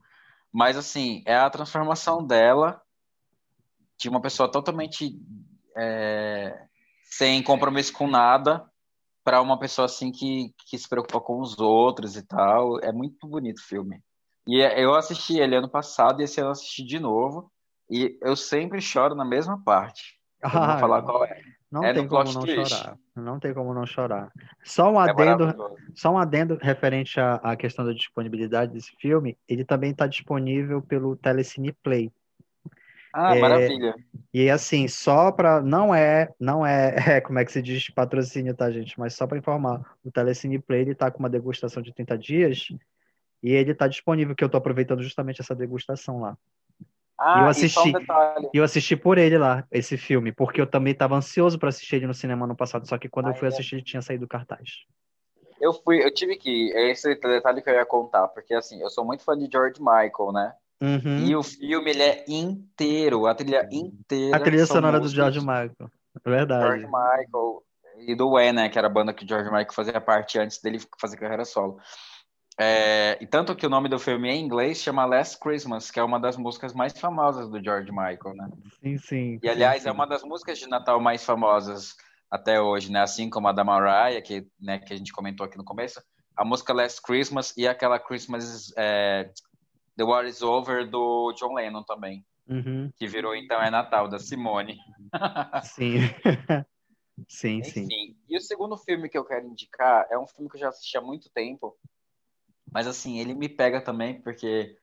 Speaker 2: Mas assim, é a transformação dela de uma pessoa totalmente é, sem compromisso com nada para uma pessoa assim que, que se preocupa com os outros e tal. É muito bonito o filme. E é, eu assisti ele ano passado e esse ano eu assisti de novo. E eu sempre choro na mesma parte. Eu ah, vou falar qual é.
Speaker 3: Não é tem como não twist. chorar. Não tem como não chorar. Só um é adendo, só um adendo referente à, à questão da disponibilidade desse filme. Ele também está disponível pelo Telecine Play.
Speaker 2: Ah, é, maravilha.
Speaker 3: E assim, só para não é, não é, é, como é que se diz patrocínio, tá, gente? Mas só para informar, o Telecine Play ele tá com uma degustação de 30 dias e ele está disponível, que eu estou aproveitando justamente essa degustação lá. Ah, eu assisti, um eu assisti por ele lá, esse filme, porque eu também estava ansioso para assistir ele no cinema no passado, só que quando eu fui é. assistir ele tinha saído do cartaz.
Speaker 2: Eu fui, eu tive que, é esse detalhe que eu ia contar, porque assim, eu sou muito fã de George Michael, né? Uhum. E o filme ele é inteiro, a trilha inteira.
Speaker 3: A trilha sonora do George Michael, é verdade.
Speaker 2: George Michael e do Wham, né, que era a banda que o George Michael fazia parte antes dele fazer carreira solo. É, e tanto que o nome do filme em inglês chama Last Christmas, que é uma das músicas mais famosas do George Michael, né?
Speaker 3: Sim, sim.
Speaker 2: E aliás,
Speaker 3: sim, sim.
Speaker 2: é uma das músicas de Natal mais famosas até hoje, né? Assim como a da Mariah, que, né, que a gente comentou aqui no começo. A música Last Christmas e aquela Christmas é, The War Is Over do John Lennon também.
Speaker 3: Uhum.
Speaker 2: Que virou então é Natal, da Simone.
Speaker 3: Sim. sim,
Speaker 2: Enfim,
Speaker 3: sim.
Speaker 2: E o segundo filme que eu quero indicar é um filme que eu já assisti há muito tempo mas assim, ele me pega também porque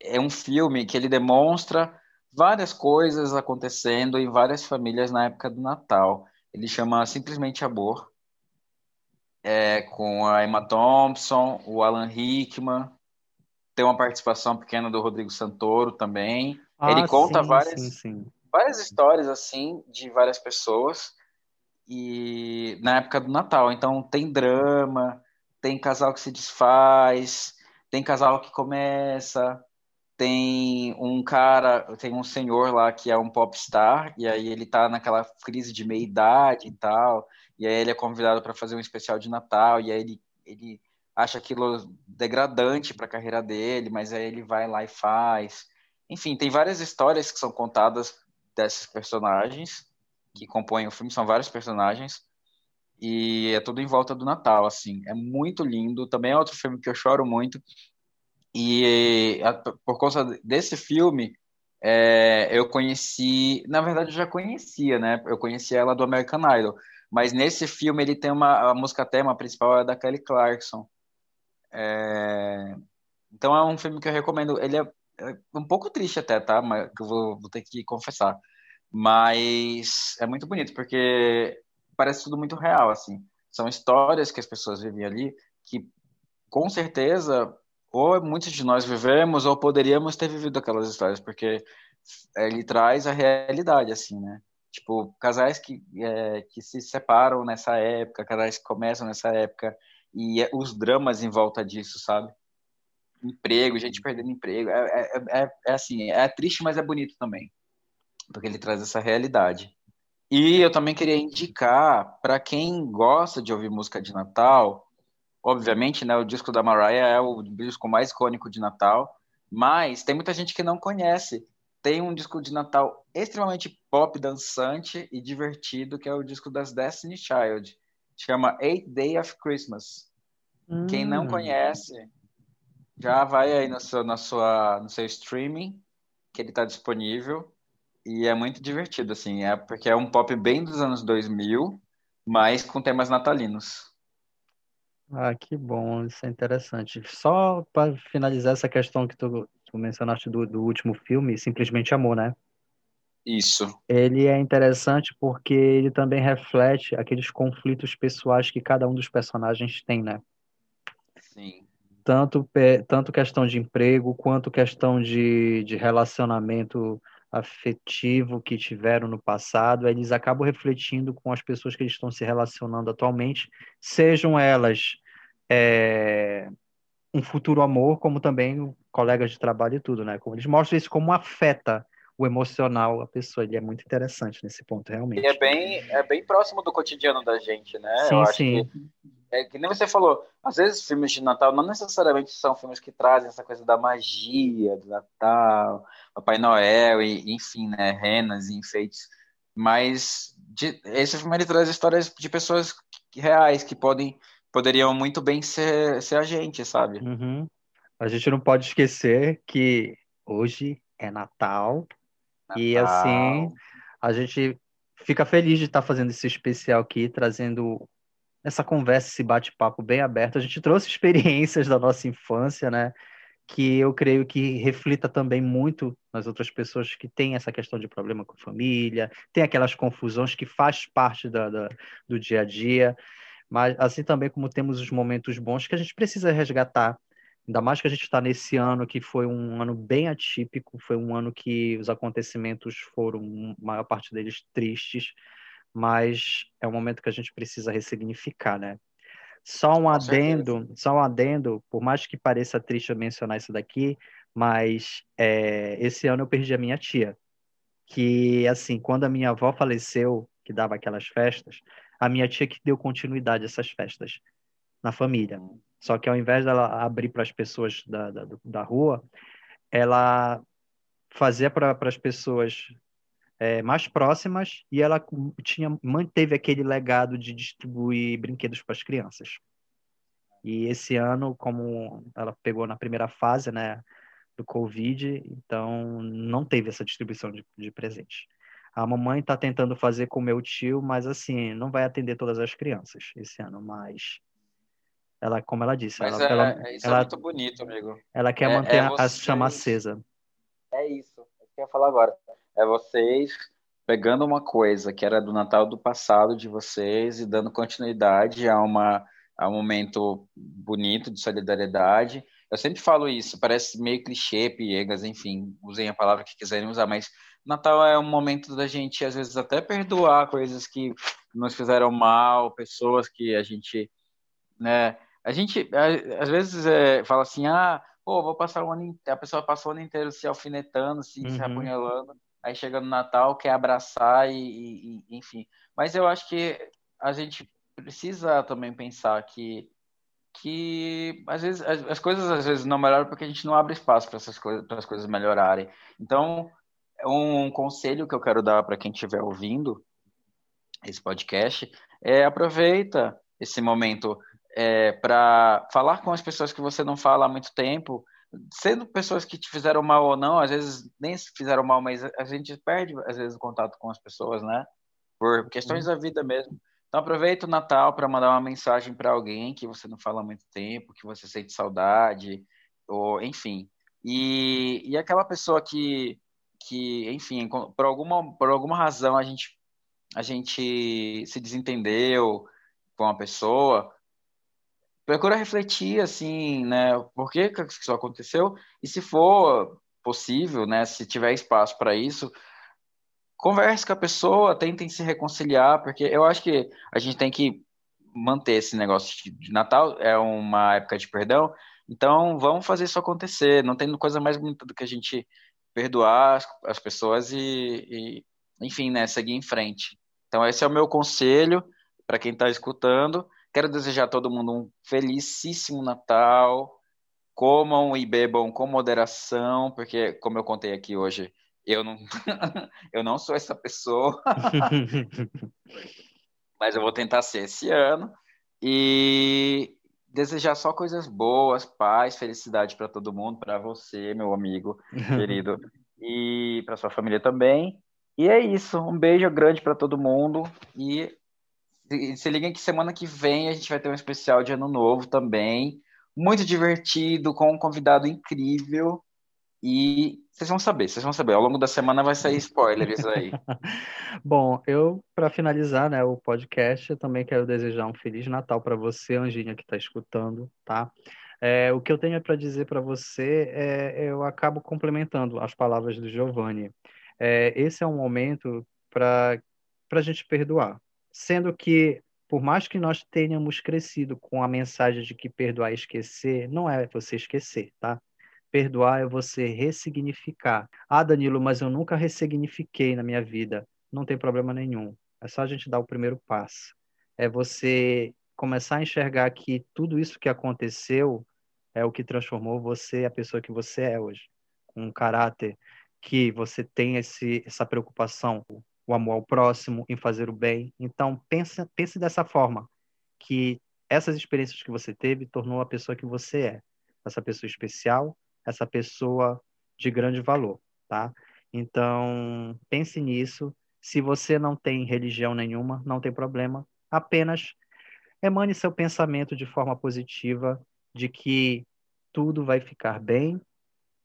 Speaker 2: é um filme que ele demonstra várias coisas acontecendo em várias famílias na época do Natal. Ele chama simplesmente Amor, é, com a Emma Thompson, o Alan Rickman, tem uma participação pequena do Rodrigo Santoro também. Ah, ele conta
Speaker 3: sim,
Speaker 2: várias,
Speaker 3: sim, sim.
Speaker 2: várias histórias assim de várias pessoas e na época do Natal. Então tem drama, tem casal que se desfaz, tem casal que começa, tem um cara, tem um senhor lá que é um popstar, e aí ele tá naquela crise de meia-idade e tal, e aí ele é convidado para fazer um especial de Natal, e aí ele, ele acha aquilo degradante para a carreira dele, mas aí ele vai lá e faz. Enfim, tem várias histórias que são contadas desses personagens que compõem o filme, são vários personagens, e é tudo em volta do Natal, assim. É muito lindo. Também é outro filme que eu choro muito. E por causa desse filme, é, eu conheci. Na verdade, eu já conhecia, né? Eu conhecia ela do American Idol. Mas nesse filme ele tem uma. A música tema principal é da Kelly Clarkson. É, então é um filme que eu recomendo. Ele é, é um pouco triste até, tá? Mas que eu vou, vou ter que confessar. Mas é muito bonito, porque parece tudo muito real, assim. São histórias que as pessoas vivem ali que, com certeza, ou muitos de nós vivemos ou poderíamos ter vivido aquelas histórias, porque ele traz a realidade, assim, né? Tipo, casais que, é, que se separam nessa época, casais que começam nessa época, e é, os dramas em volta disso, sabe? Emprego, gente perdendo emprego. É, é, é, é assim, é triste, mas é bonito também. Porque ele traz essa realidade. E eu também queria indicar para quem gosta de ouvir música de Natal, obviamente, né, o disco da Mariah é o disco mais icônico de Natal, mas tem muita gente que não conhece. Tem um disco de Natal extremamente pop, dançante e divertido, que é o disco das Destiny Child. chama Eight Day of Christmas.
Speaker 3: Hum.
Speaker 2: Quem não conhece, já vai aí no seu, na sua, no seu streaming, que ele está disponível. E é muito divertido, assim, é porque é um pop bem dos anos 2000, mas com temas natalinos.
Speaker 3: Ah, que bom, isso é interessante. Só para finalizar essa questão que tu, tu mencionaste do, do último filme, Simplesmente Amor, né?
Speaker 2: Isso.
Speaker 3: Ele é interessante porque ele também reflete aqueles conflitos pessoais que cada um dos personagens tem, né?
Speaker 2: Sim.
Speaker 3: Tanto, tanto questão de emprego quanto questão de, de relacionamento afetivo que tiveram no passado, eles acabam refletindo com as pessoas que eles estão se relacionando atualmente, sejam elas é, um futuro amor, como também colegas de trabalho e tudo, né? Como eles mostram isso como afeta o emocional a pessoa. Ele é muito interessante nesse ponto, realmente.
Speaker 2: E é bem, é bem próximo do cotidiano da gente, né?
Speaker 3: Sim,
Speaker 2: Eu acho
Speaker 3: sim.
Speaker 2: que, é que nem você falou, às vezes filmes de Natal não necessariamente são filmes que trazem essa coisa da magia do Natal, Papai Noel, e, enfim, né? Renas e enfeites. Mas de, esse filme ele traz histórias de pessoas reais que podem poderiam muito bem ser, ser a gente, sabe?
Speaker 3: Uhum. A gente não pode esquecer que hoje é Natal, e assim,
Speaker 2: Natal.
Speaker 3: a gente fica feliz de estar fazendo esse especial aqui, trazendo essa conversa, esse bate-papo bem aberto. A gente trouxe experiências da nossa infância, né? Que eu creio que reflita também muito nas outras pessoas que têm essa questão de problema com família, tem aquelas confusões que faz parte da, da- do dia a dia, mas assim também como temos os momentos bons que a gente precisa resgatar. Ainda mais que a gente está nesse ano que foi um ano bem atípico, foi um ano que os acontecimentos foram, a maior parte deles, tristes, mas é um momento que a gente precisa ressignificar, né? Só um adendo, só um adendo, por mais que pareça triste eu mencionar isso daqui, mas é, esse ano eu perdi a minha tia, que assim, quando a minha avó faleceu, que dava aquelas festas, a minha tia que deu continuidade a essas festas na família. Só que ao invés dela abrir para as pessoas da, da, da rua, ela fazia para as pessoas é, mais próximas e ela tinha manteve aquele legado de distribuir brinquedos para as crianças. E esse ano, como ela pegou na primeira fase, né, do Covid, então não teve essa distribuição de, de presente. A mamãe está tentando fazer com o meu tio, mas assim, não vai atender todas as crianças esse ano, mas ela, como ela disse,
Speaker 2: Mas
Speaker 3: ela,
Speaker 2: é,
Speaker 3: ela,
Speaker 2: é- isso
Speaker 3: ela,
Speaker 2: é muito bonito, amigo.
Speaker 3: ela quer
Speaker 2: é-
Speaker 3: manter
Speaker 2: é
Speaker 3: a, a chama acesa.
Speaker 2: É isso, é eu ia falar agora. É vocês pegando uma coisa que era do Natal do passado de vocês e dando continuidade a uma a um momento bonito de solidariedade. Eu sempre falo isso, parece meio clichê, piegas, enfim, usem a palavra que quiserem usar, mas Natal é um momento da gente às vezes até perdoar coisas que nos fizeram mal, pessoas que a gente, né, a gente às vezes é, fala assim, ah, pô, vou passar o ano inteiro, a pessoa passou o ano inteiro se alfinetando, se, se
Speaker 3: Uhum.
Speaker 2: apunhalando, aí chega no Natal, quer abraçar e, e- e- enfim. Mas eu acho que a gente precisa também pensar que que às vezes as, as coisas às vezes não melhoram porque a gente não abre espaço para essas coisas, para as coisas melhorarem. Então, um conselho que eu quero dar para quem estiver ouvindo esse podcast é aproveita esse momento é, para falar com as pessoas que você não fala há muito tempo, sendo pessoas que te fizeram mal ou não, às vezes nem se fizeram mal, mas a gente perde às vezes o contato com as pessoas, né? Por questões da vida mesmo. Então aproveita o Natal para mandar uma mensagem para alguém que você não fala há muito tempo, que você sente saudade, ou enfim. E, e aquela pessoa que, que, enfim, por alguma, por alguma razão a gente, a gente se desentendeu com a pessoa, procura refletir, assim, né, por que que isso aconteceu, e se for possível, né, se tiver espaço para isso, converse com a pessoa, tentem se reconciliar, porque eu acho que a gente tem que manter esse negócio de Natal, é uma época de perdão, então vamos fazer isso acontecer, não tem coisa mais bonita do que a gente perdoar as, as pessoas e, e, enfim, né, seguir em frente. Então esse é o meu conselho para quem está escutando, Quero desejar a todo mundo um felicíssimo Natal. Comam e bebam com moderação, porque, como eu contei aqui hoje, eu não, eu não sou essa pessoa. Mas eu vou tentar ser esse ano. E desejar só coisas boas, paz, felicidade para todo mundo, para você, meu amigo querido, e para sua família também. E é isso. Um beijo grande para todo mundo e se liguem que semana que vem a gente vai ter um especial de ano novo também, muito divertido, com um convidado incrível. E vocês vão saber, vocês vão saber. Ao longo da semana vai sair spoilers aí.
Speaker 3: Bom, eu, para finalizar, né, o podcast, eu também quero desejar um Feliz Natal para você, Anjinha, que está escutando, tá? É, o que eu tenho para dizer para você é, eu acabo complementando as palavras do Giovanni. É, esse é um momento para a gente perdoar. Sendo que, por mais que nós tenhamos crescido com a mensagem de que perdoar e esquecer, não é você esquecer, tá? Perdoar é você ressignificar. Ah, Danilo, mas eu nunca ressignifiquei na minha vida. Não tem problema nenhum. É só a gente dar o primeiro passo. É você começar a enxergar que tudo isso que aconteceu é o que transformou você a pessoa que você é hoje. Com um caráter que você tem esse, essa preocupação, o amor ao próximo, em fazer o bem. Então, pense, pense dessa forma, que essas experiências que você teve tornou a pessoa que você é. Essa pessoa especial, essa pessoa de grande valor, tá? Então, pense nisso. Se você não tem religião nenhuma, não tem problema. Apenas emane seu pensamento de forma positiva de que tudo vai ficar bem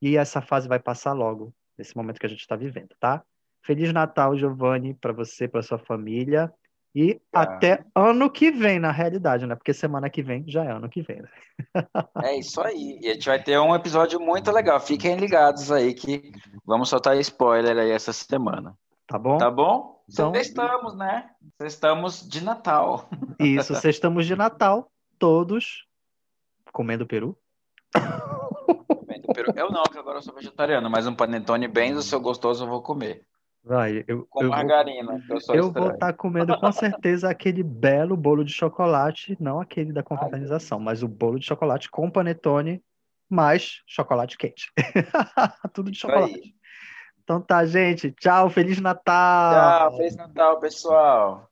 Speaker 3: e essa fase vai passar logo, nesse momento que a gente está vivendo, tá? Feliz Natal, Giovanni, para você, para sua família. E ah. até ano que vem, na realidade, né? Porque semana que vem já é ano que vem. Né?
Speaker 2: É isso aí. E a gente vai ter um episódio muito legal. Fiquem ligados aí que vamos soltar spoiler aí essa semana.
Speaker 3: Tá bom?
Speaker 2: Tá bom? Então, estamos, né? Estamos de Natal.
Speaker 3: Isso, estamos de Natal, todos comendo peru.
Speaker 2: Comendo peru. Eu não, que agora eu sou vegetariano, mas um panetone bem do seu gostoso eu vou comer.
Speaker 3: Vai, eu,
Speaker 2: com
Speaker 3: eu
Speaker 2: margarina,
Speaker 3: vou, eu, eu vou estar tá comendo com certeza aquele belo bolo de chocolate, não aquele da confraternização, mas o bolo de chocolate com panetone mais chocolate quente. Tudo de chocolate. Então tá, gente. Tchau, Feliz Natal!
Speaker 2: Tchau, Feliz Natal, pessoal!